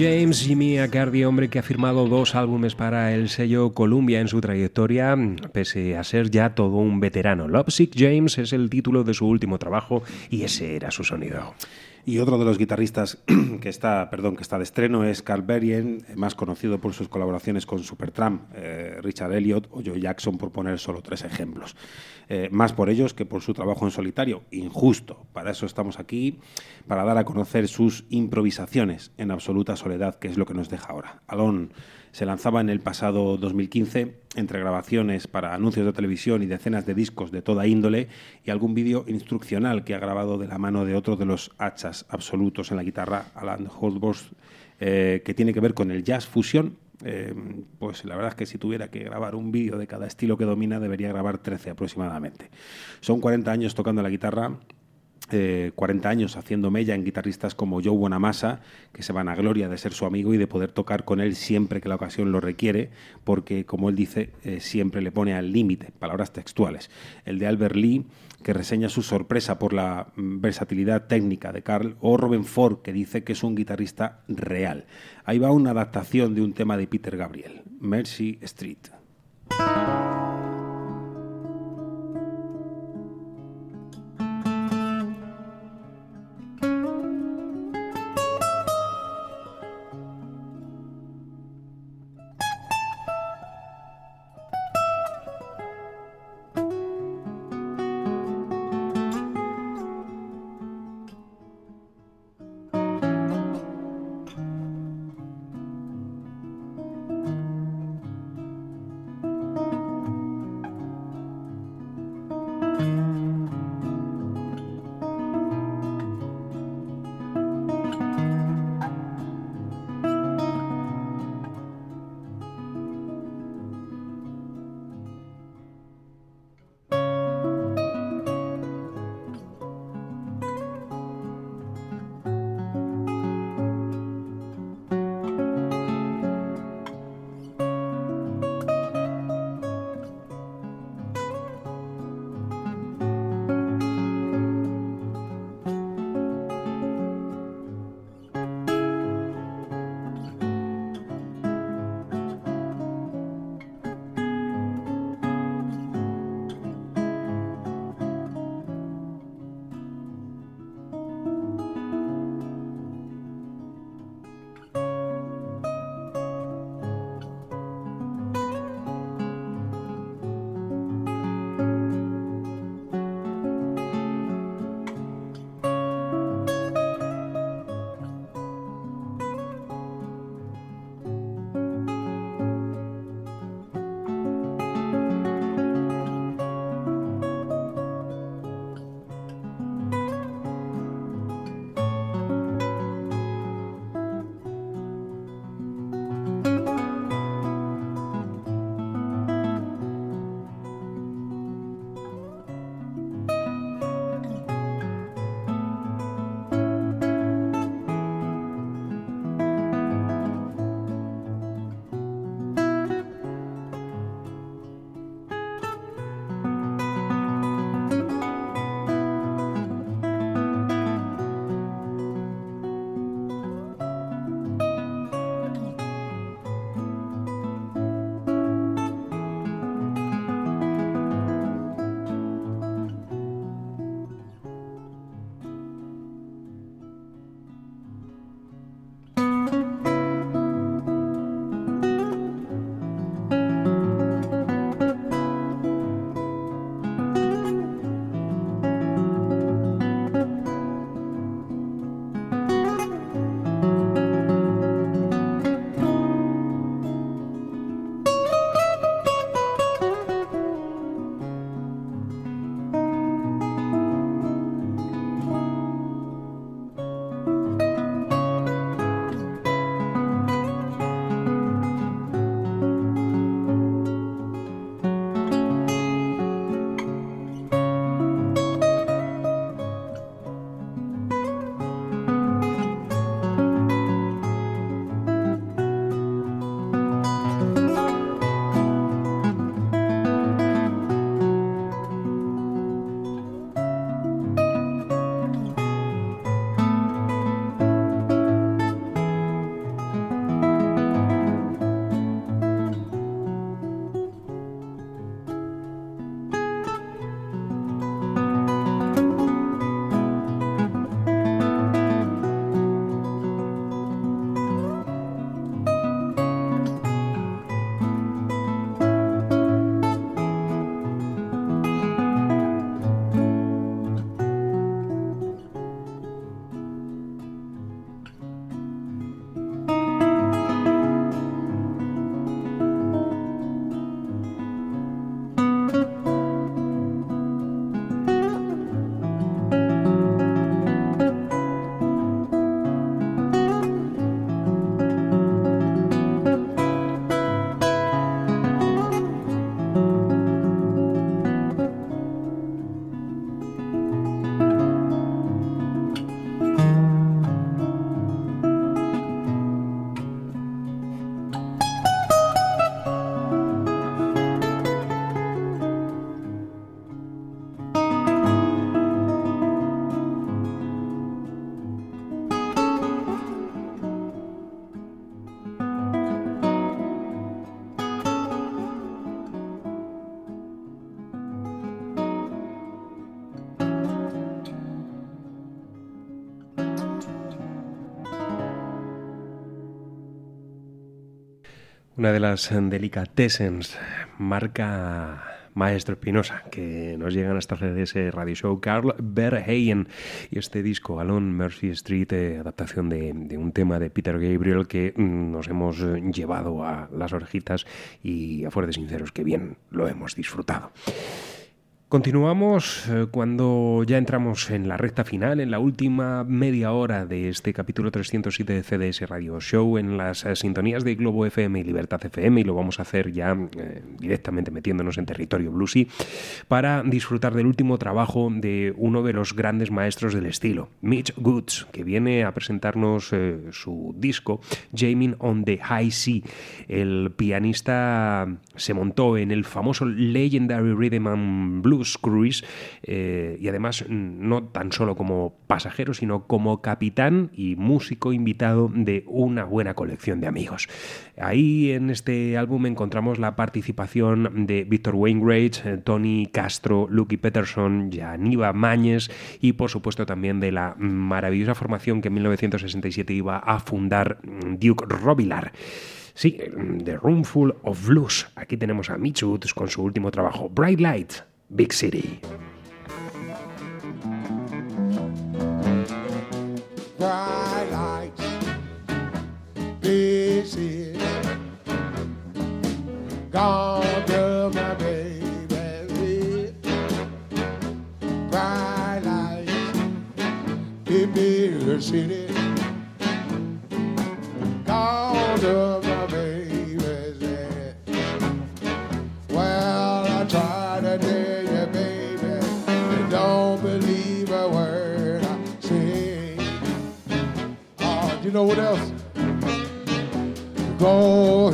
James, Jimmy Accardi, hombre que ha firmado dos álbumes para el sello Columbia en su trayectoria, pese a ser ya todo un veterano. Lovesick James es el título de su último trabajo y ese era su sonido. Y otro de los guitarristas que está, perdón, que está de estreno es Carl Berrien, más conocido por sus colaboraciones con Supertramp, eh, Richard Elliot o Joe Jackson, por poner solo tres ejemplos. Eh, más por ellos que por su trabajo en solitario. Injusto. Para eso estamos aquí, para dar a conocer sus improvisaciones en absoluta soledad, que es lo que nos deja ahora. Alone se lanzaba en el pasado 2015 entre grabaciones para anuncios de televisión y decenas de discos de toda índole y algún vídeo instruccional que ha grabado de la mano de otro de los hachas absolutos en la guitarra, Alan Holdsworth, eh, que tiene que ver con el jazz fusión. Eh, pues la verdad es que si tuviera que grabar un vídeo de cada estilo que domina, debería grabar 13 aproximadamente. Son 40 años tocando la guitarra, eh, 40 años haciendo mella en guitarristas como Joe Bonamassa, que se van a gloria de ser su amigo y de poder tocar con él siempre que la ocasión lo requiere, porque, como él dice, eh, siempre le pone al límite, palabras textuales. El de Albert Lee, que reseña su sorpresa por la mm, versatilidad técnica de Carl, o Robin Ford, que dice que es un guitarrista real. Ahí va una adaptación de un tema de Peter Gabriel, Mercy Street. Una de las delicatessens, marca Maestro Espinosa, que nos llegan hasta CDS Radio Show, Carl Verheyen, y este disco, Alone Mercy Street, eh, adaptación de, de, un tema de Peter Gabriel que mm, nos hemos llevado a las orejitas y a fuertes sinceros, que bien lo hemos disfrutado. Continuamos eh, cuando ya entramos en la recta final, en la última media hora de este capítulo 307 de CDS Radio Show, en las eh, sintonías de Globo FM y Libertad FM, y lo vamos a hacer ya eh, directamente metiéndonos en territorio bluesy, para disfrutar del último trabajo de uno de los grandes maestros del estilo, Mitch Goods, que viene a presentarnos su disco, Jaming on the High Sea. El pianista se montó en el famoso Legendary Rhythm and Blues Cruise eh, y además no tan solo como pasajero, sino como capitán y músico invitado de una buena colección de amigos. Ahí en este álbum encontramos la participación de Víctor Wainwright, eh, Tony Castro, Lucky Peterson, Janiva Mañez y por supuesto también de la maravillosa formación que en 1967 iba a fundar mm, Duke Robilar. Sí, The Roomful of Blues. Aquí tenemos a Mitch Woods con su último trabajo, Bright Light, Big City. bright lights, big city. Gone to my baby. Bright lights, big city. Gone you know what else? Go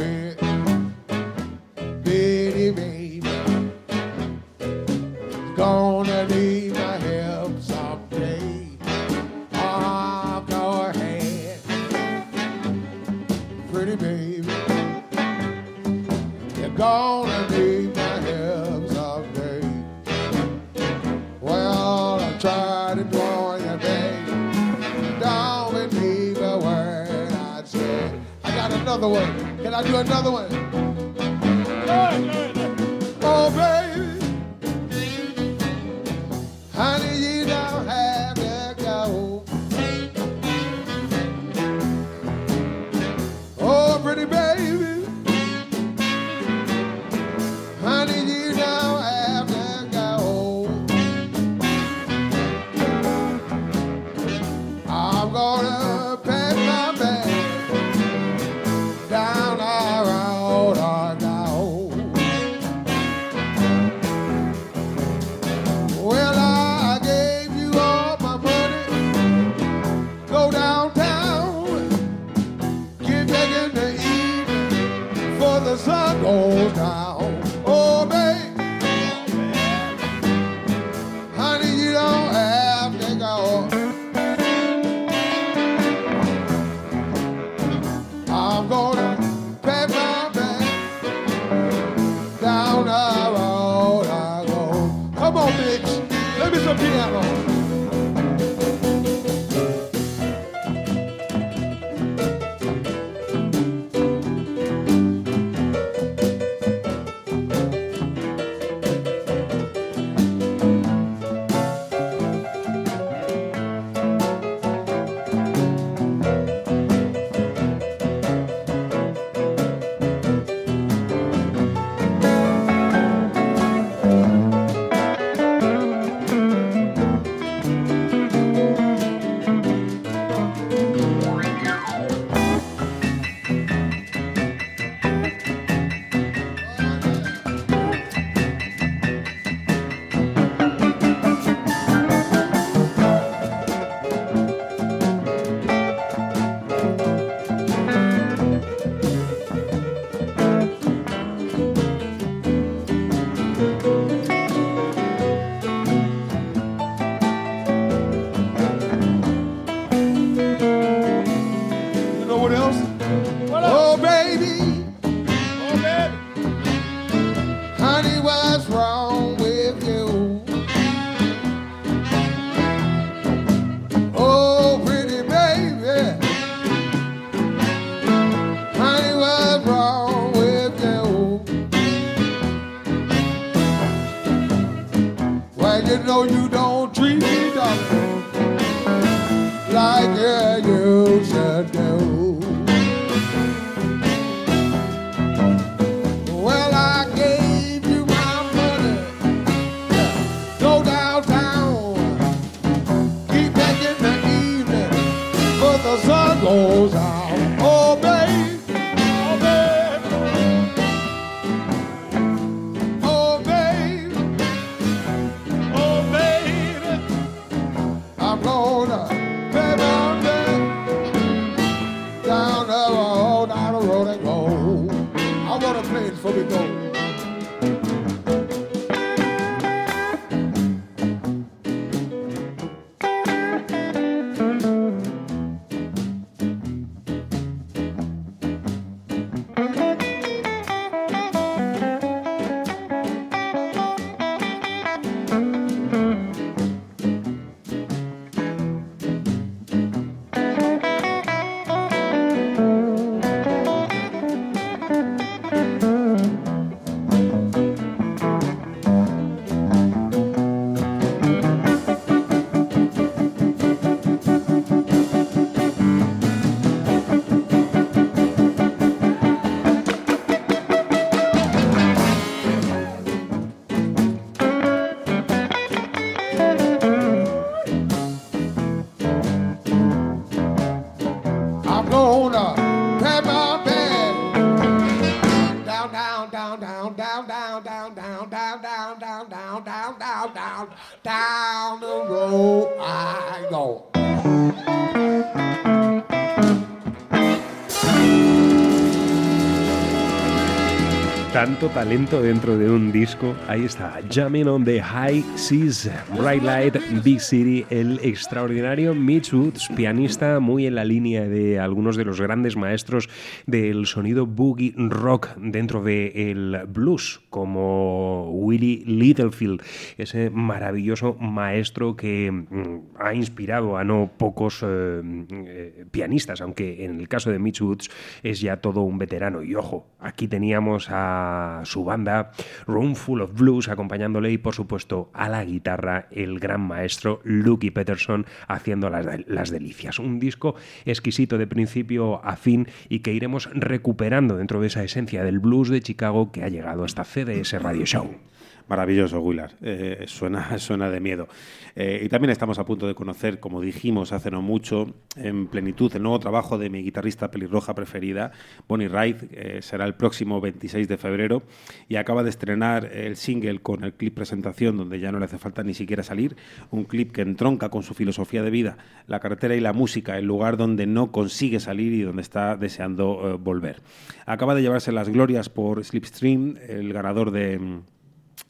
Talento dentro de un disco. Ahí está, Jamming on the High Seas, Bright Light, Big City, el extraordinario Mitch Woods, pianista muy en la línea de algunos de los grandes maestros del sonido boogie rock dentro del blues, como Willie Littlefield, ese maravilloso maestro que mm, ha inspirado a no pocos eh, eh, pianistas, aunque en el caso de Mitch Woods es ya todo un veterano. Y ojo, aquí teníamos a su banda Room Full of Blues acompañándole y por supuesto a la guitarra el gran maestro Lucky Peterson haciendo las, las delicias. Un disco exquisito de principio a fin y que iremos recuperando dentro de esa esencia del blues de Chicago que ha llegado hasta CDS Radio Show. Maravilloso, Willard. Eh, suena, suena de miedo. Eh, y también estamos a punto de conocer, como dijimos hace no mucho, en plenitud, el nuevo trabajo de mi guitarrista pelirroja preferida, Bonnie Wright. eh, será el próximo 26 de febrero y acaba de estrenar el single con el clip presentación, donde ya no le hace falta ni siquiera salir. Un clip que entronca con su filosofía de vida, la carretera y la música, el lugar donde no consigue salir y donde está deseando volver. Acaba de llevarse las glorias por Slipstream, el ganador de mm,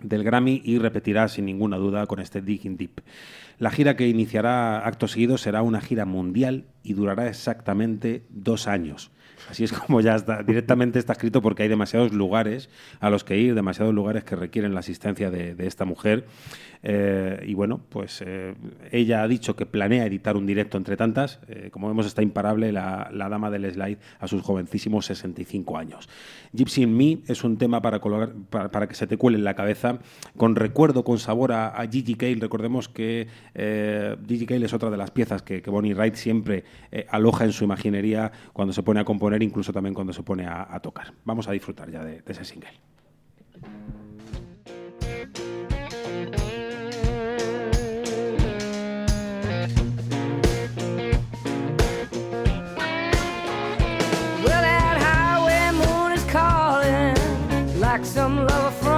del Grammy y repetirá sin ninguna duda con este Digging Deep. La gira que iniciará acto seguido será una gira mundial y durará exactamente dos años. Así es como ya está, directamente está escrito porque hay demasiados lugares a los que ir, demasiados lugares que requieren la asistencia de, de esta mujer. Eh, y bueno, pues eh, ella ha dicho que planea editar un directo entre tantas. Eh, como vemos, está imparable la, la dama del slide a sus jovencísimos 65 años. Gypsy in Me es un tema para, colocar- para, para que se te cuele en la cabeza, con recuerdo, con sabor a, a Gigi Cale. Recordemos que eh, Gigi Cale es otra de las piezas que, que Bonnie Wright siempre eh, aloja en su imaginería cuando se pone a componer, incluso también cuando se pone a, tocar. Vamos a disfrutar ya de- ese single. Some lover from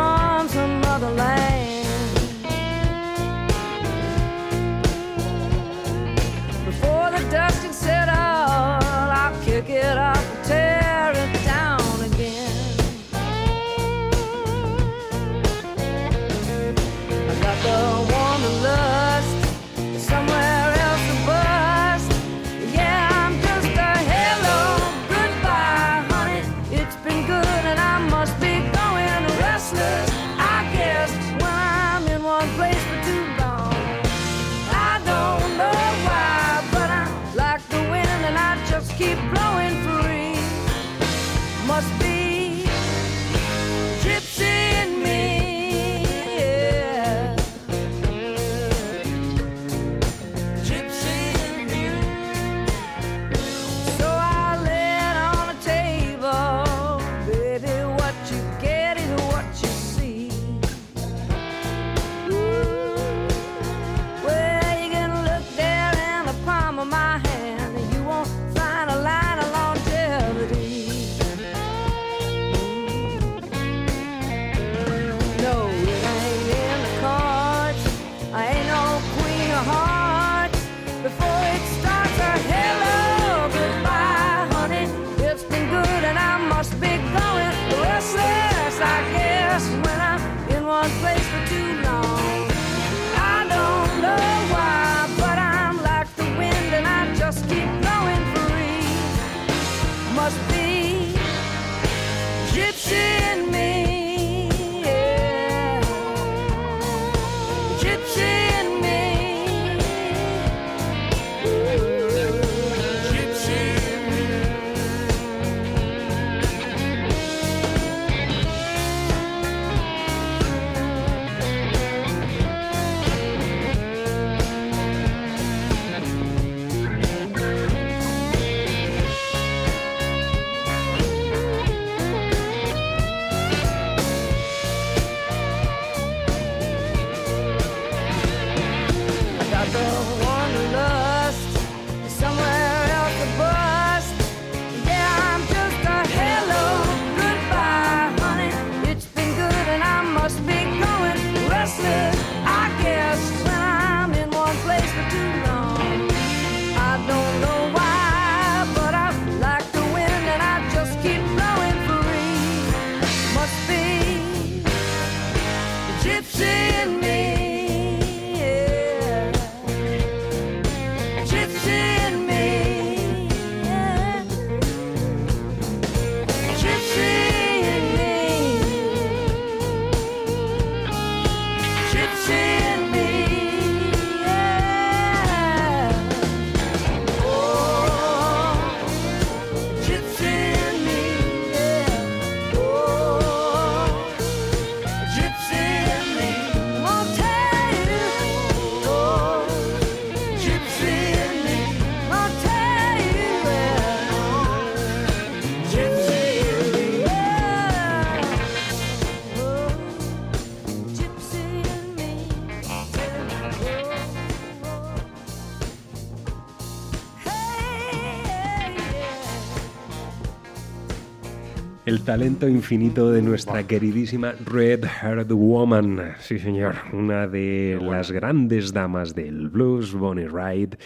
talento infinito de nuestra queridísima Red Haired Woman. Sí, señor. Una de las grandes damas del blues, Bonnie Wright.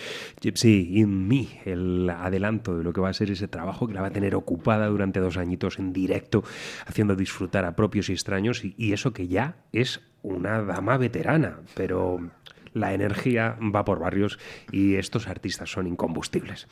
Gypsy in Me, el adelanto de lo que va a ser ese trabajo que la va a tener ocupada durante dos añitos en directo, haciendo disfrutar a propios y extraños. Y, y eso que ya es una dama veterana, pero la energía va por barrios y estos artistas son incombustibles.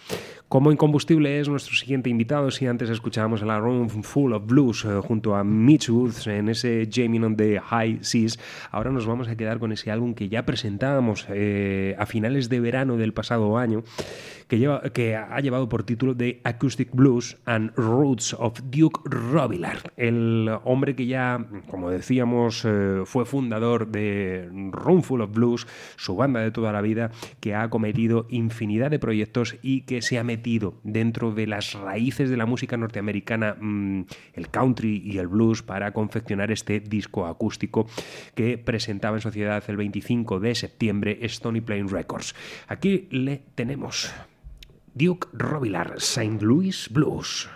Como incombustible es nuestro siguiente invitado, si antes escuchábamos la Room Full of Blues eh, junto a Mitch Woods en ese Jamie on the High Seas, ahora nos vamos a quedar con ese álbum que ya presentábamos eh, a finales de verano del pasado año, que, lleva, que ha llevado por título The Acoustic Blues and Roots of Duke Robillard, el hombre que ya, como decíamos, eh, fue fundador de Room Full of Blues, su banda de toda la vida, que ha cometido infinidad de proyectos y que se ha metido dentro de las raíces de la música norteamericana, mmm, el country y el blues, para confeccionar este disco acústico que presentaba en sociedad el 25 de septiembre Stony Plain Records. Aquí le tenemos. Duke Robillard, St. Louis Blues.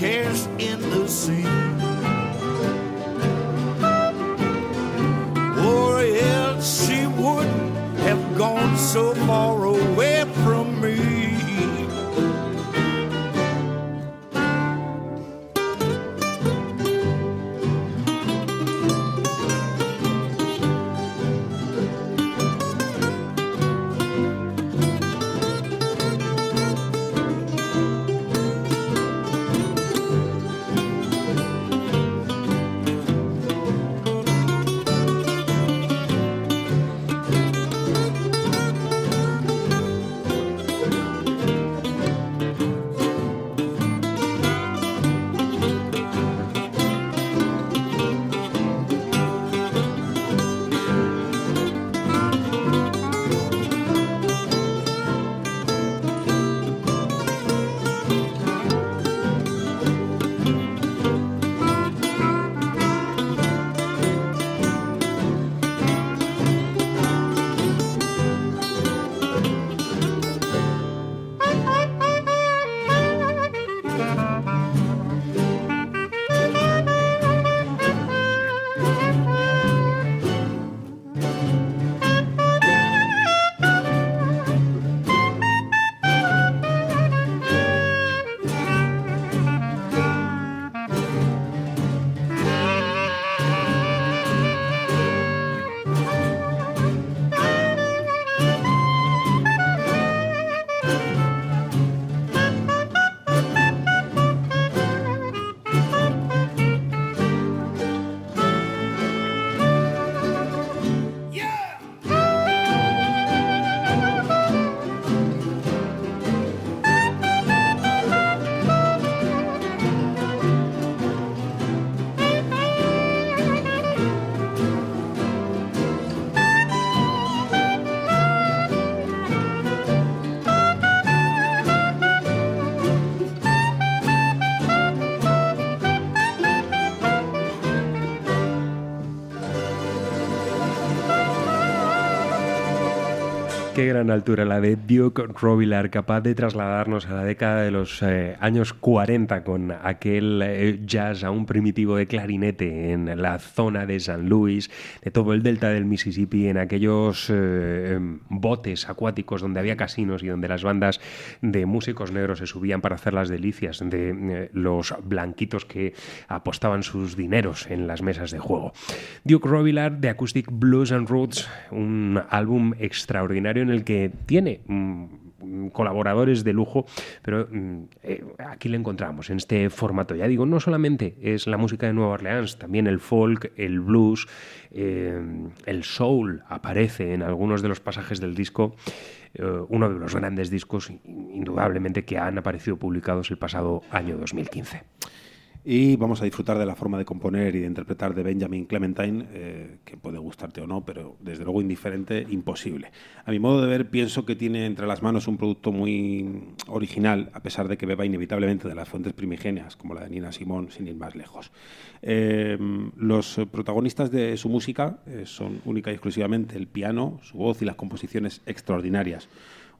Cast in the sea. Qué gran altura la de Duke Robillard, capaz de trasladarnos a la década de los eh, años 40 con aquel eh, jazz aún primitivo de clarinete en la zona de San Luis, de todo el delta del Mississippi, en aquellos eh, em, botes acuáticos donde había casinos y donde las bandas de músicos negros se subían para hacer las delicias de eh, los blanquitos que apostaban sus dineros en las mesas de juego. Duke Robillard de Acoustic Blues and Roots, un álbum extraordinario en el que tiene mm, colaboradores de lujo, pero mm, eh, aquí le encontramos en este formato. Ya digo, no solamente es la música de Nueva Orleans, también el folk, el blues, eh, el soul aparece en algunos de los pasajes del disco. eh, uno de los grandes discos, indudablemente, que han aparecido publicados el pasado año 2015. Y vamos a disfrutar de la forma de componer y de interpretar de Benjamin Clementine, eh, que puede gustarte o no, pero desde luego indiferente, imposible. A mi modo de ver, pienso que tiene entre las manos un producto muy original, a pesar de que beba inevitablemente de las fuentes primigenias, como la de Nina Simón, sin ir más lejos. Eh, los protagonistas de su música eh, son única y exclusivamente el piano, su voz y las composiciones extraordinarias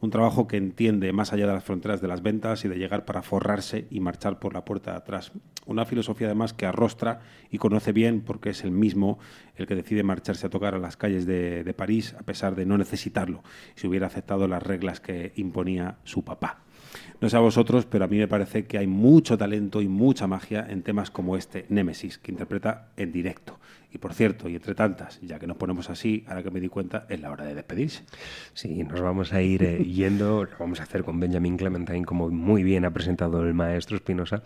Un trabajo que entiende más allá de las fronteras de las ventas y de llegar para forrarse y marchar por la puerta de atrás. Una filosofía además que arrostra y conoce bien porque es el mismo el que decide marcharse a tocar a las calles de, de París a pesar de no necesitarlo, si hubiera aceptado las reglas que imponía su papá. No sé a vosotros, pero a mí me parece que hay mucho talento y mucha magia en temas como este, Némesis, que interpreta en directo. Y por cierto, y entre tantas, ya que nos ponemos así, ahora que me di cuenta, es la hora de despedirse. Sí, nos vamos a ir eh, yendo, lo vamos a hacer con Benjamin Clementine, como muy bien ha presentado el maestro Espinosa,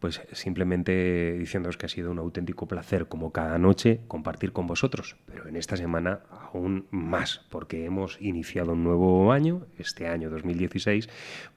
pues simplemente diciéndoos que ha sido un auténtico placer, como cada noche, compartir con vosotros, pero en esta semana aún más, porque hemos iniciado un nuevo año, este año 2016,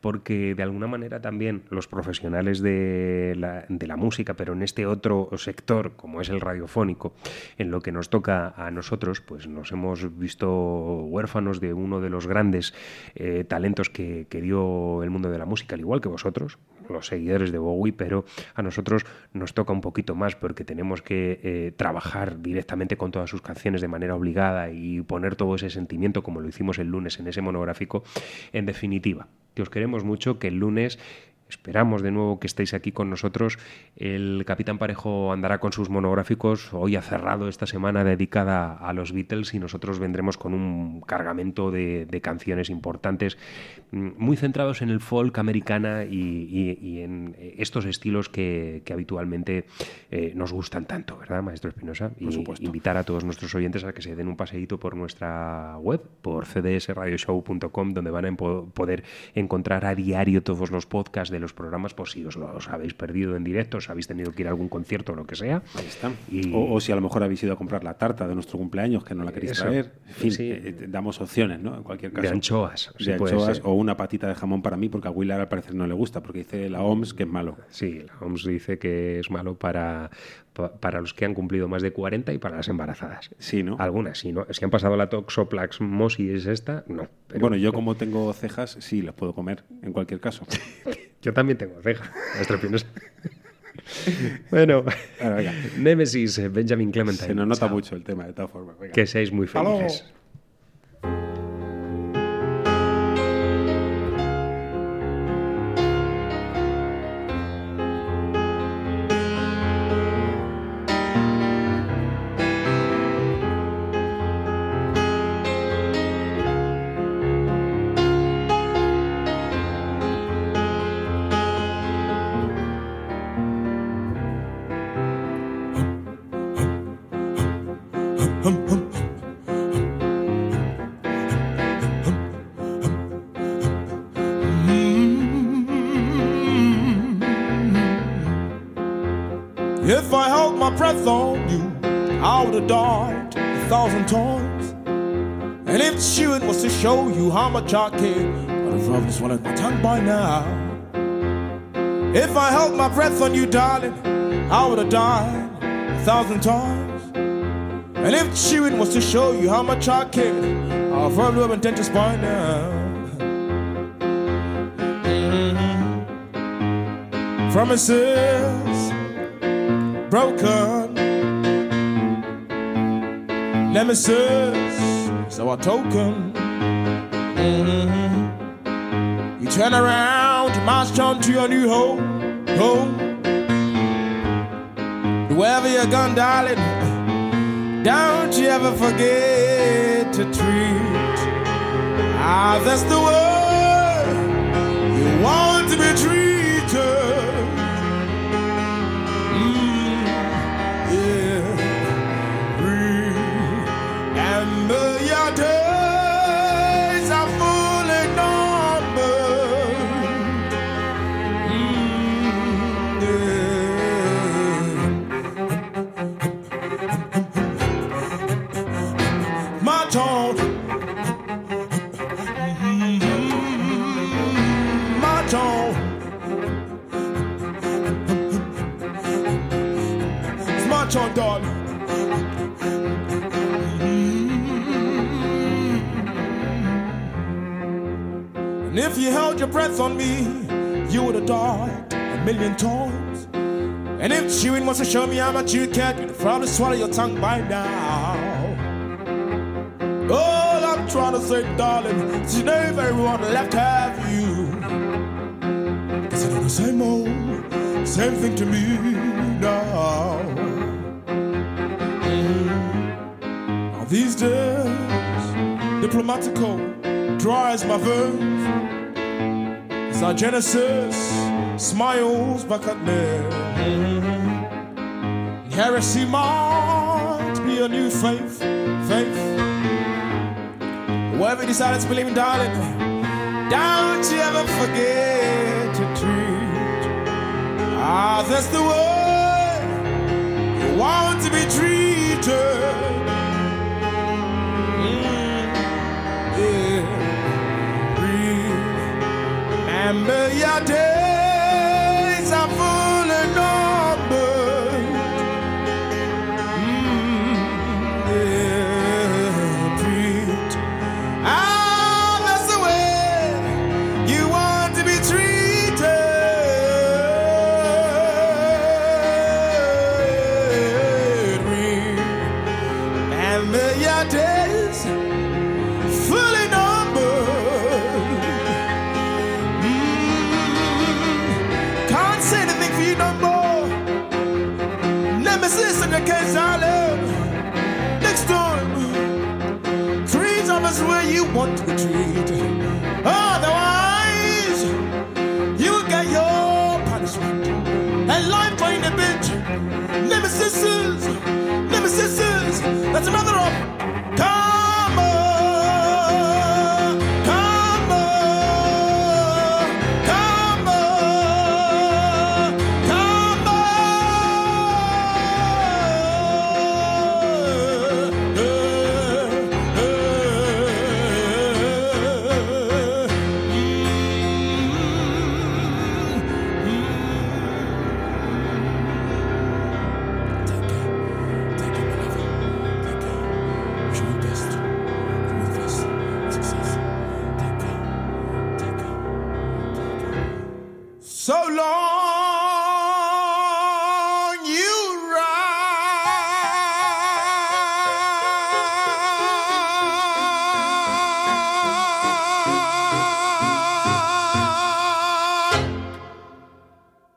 porque de alguna manera también los profesionales de la, de la música, pero en este otro sector, como es el radiofónico, en lo que nos toca a nosotros, pues nos hemos visto huérfanos de uno de los grandes eh, talentos que, que dio el mundo de la música, al igual que vosotros, los seguidores de Bowie, pero a nosotros nos toca un poquito más porque tenemos que eh, trabajar directamente con todas sus canciones de manera obligada y poner todo ese sentimiento como lo hicimos el lunes en ese monográfico. En definitiva, que os queremos mucho, que el lunes Esperamos de nuevo que estéis aquí con nosotros. El Capitán Parejo andará con sus monográficos. Hoy ha cerrado esta semana dedicada a los Beatles y nosotros vendremos con un cargamento de, de canciones importantes, mm, muy centrados en el folk americana y, y- y en estos estilos que, que habitualmente eh, nos gustan tanto, ¿verdad, maestro Espinosa? Y invitar a todos nuestros oyentes a que se den un paseíto por nuestra web, por cdsradioshow.com, donde van a poder encontrar a diario todos los podcasts de los programas, por si os los habéis perdido en directo, os habéis tenido que ir a algún concierto o lo que sea. Ahí está. Y- O, o si a lo mejor habéis ido a comprar la tarta de nuestro cumpleaños, que no la queréis Eso. traer. En fin, Sí. eh, eh, damos opciones, ¿no? En cualquier De caso. anchoas, De sí puede anchoas o una patita de jamón para mí, porque a Willard al parecer no le gusta, porque dice la OMS que es malo. Sí, la OMS dice que es malo para, pa- para los que han cumplido más de 40 y para las embarazadas. Sí, ¿no? Algunas, sí, ¿no? Si han pasado la toxoplasmosis esta, no. Pero bueno, yo como tengo cejas, sí, las puedo comer, en cualquier caso. Yo también tengo maestro Espinosa. bueno. Némesis, eh, Benjamin Clementine. Se nos nota Chao. mucho el tema, de todas formas. Que seáis muy felices. I care, I'd have probably swallowed my tongue by now. If I held my breath on you, darling, I would have died a thousand times. And if chewing was to show you how much I care, I'd have been dentist by now. Mhm. Promises broken. Nemesis, so a token. Mhm. You turn around, you march on to your new home, home. Wherever you're gone, darling, don't you ever forget to treat others the way you want to be treated. You held your breath on me, you would have died a million times. And if chewing was to show me how much you cared, you'd probably swallow your tongue by now. All I'm trying to say, darling, it's your name everyone left have you. Cause you do the same old, same thing to me now. Mhm. Now these days, diplomatical dries my verve. Our Genesis smiles back at me. Heresy might be a new faith, faith. Whoever decides to believe in, darling, don't you ever forget to treat others the way you want to be treated. Remember your want to be treated. Otherwise, you get your punishment. And life ain't a bitch. Nemesis, nemesis, that's another.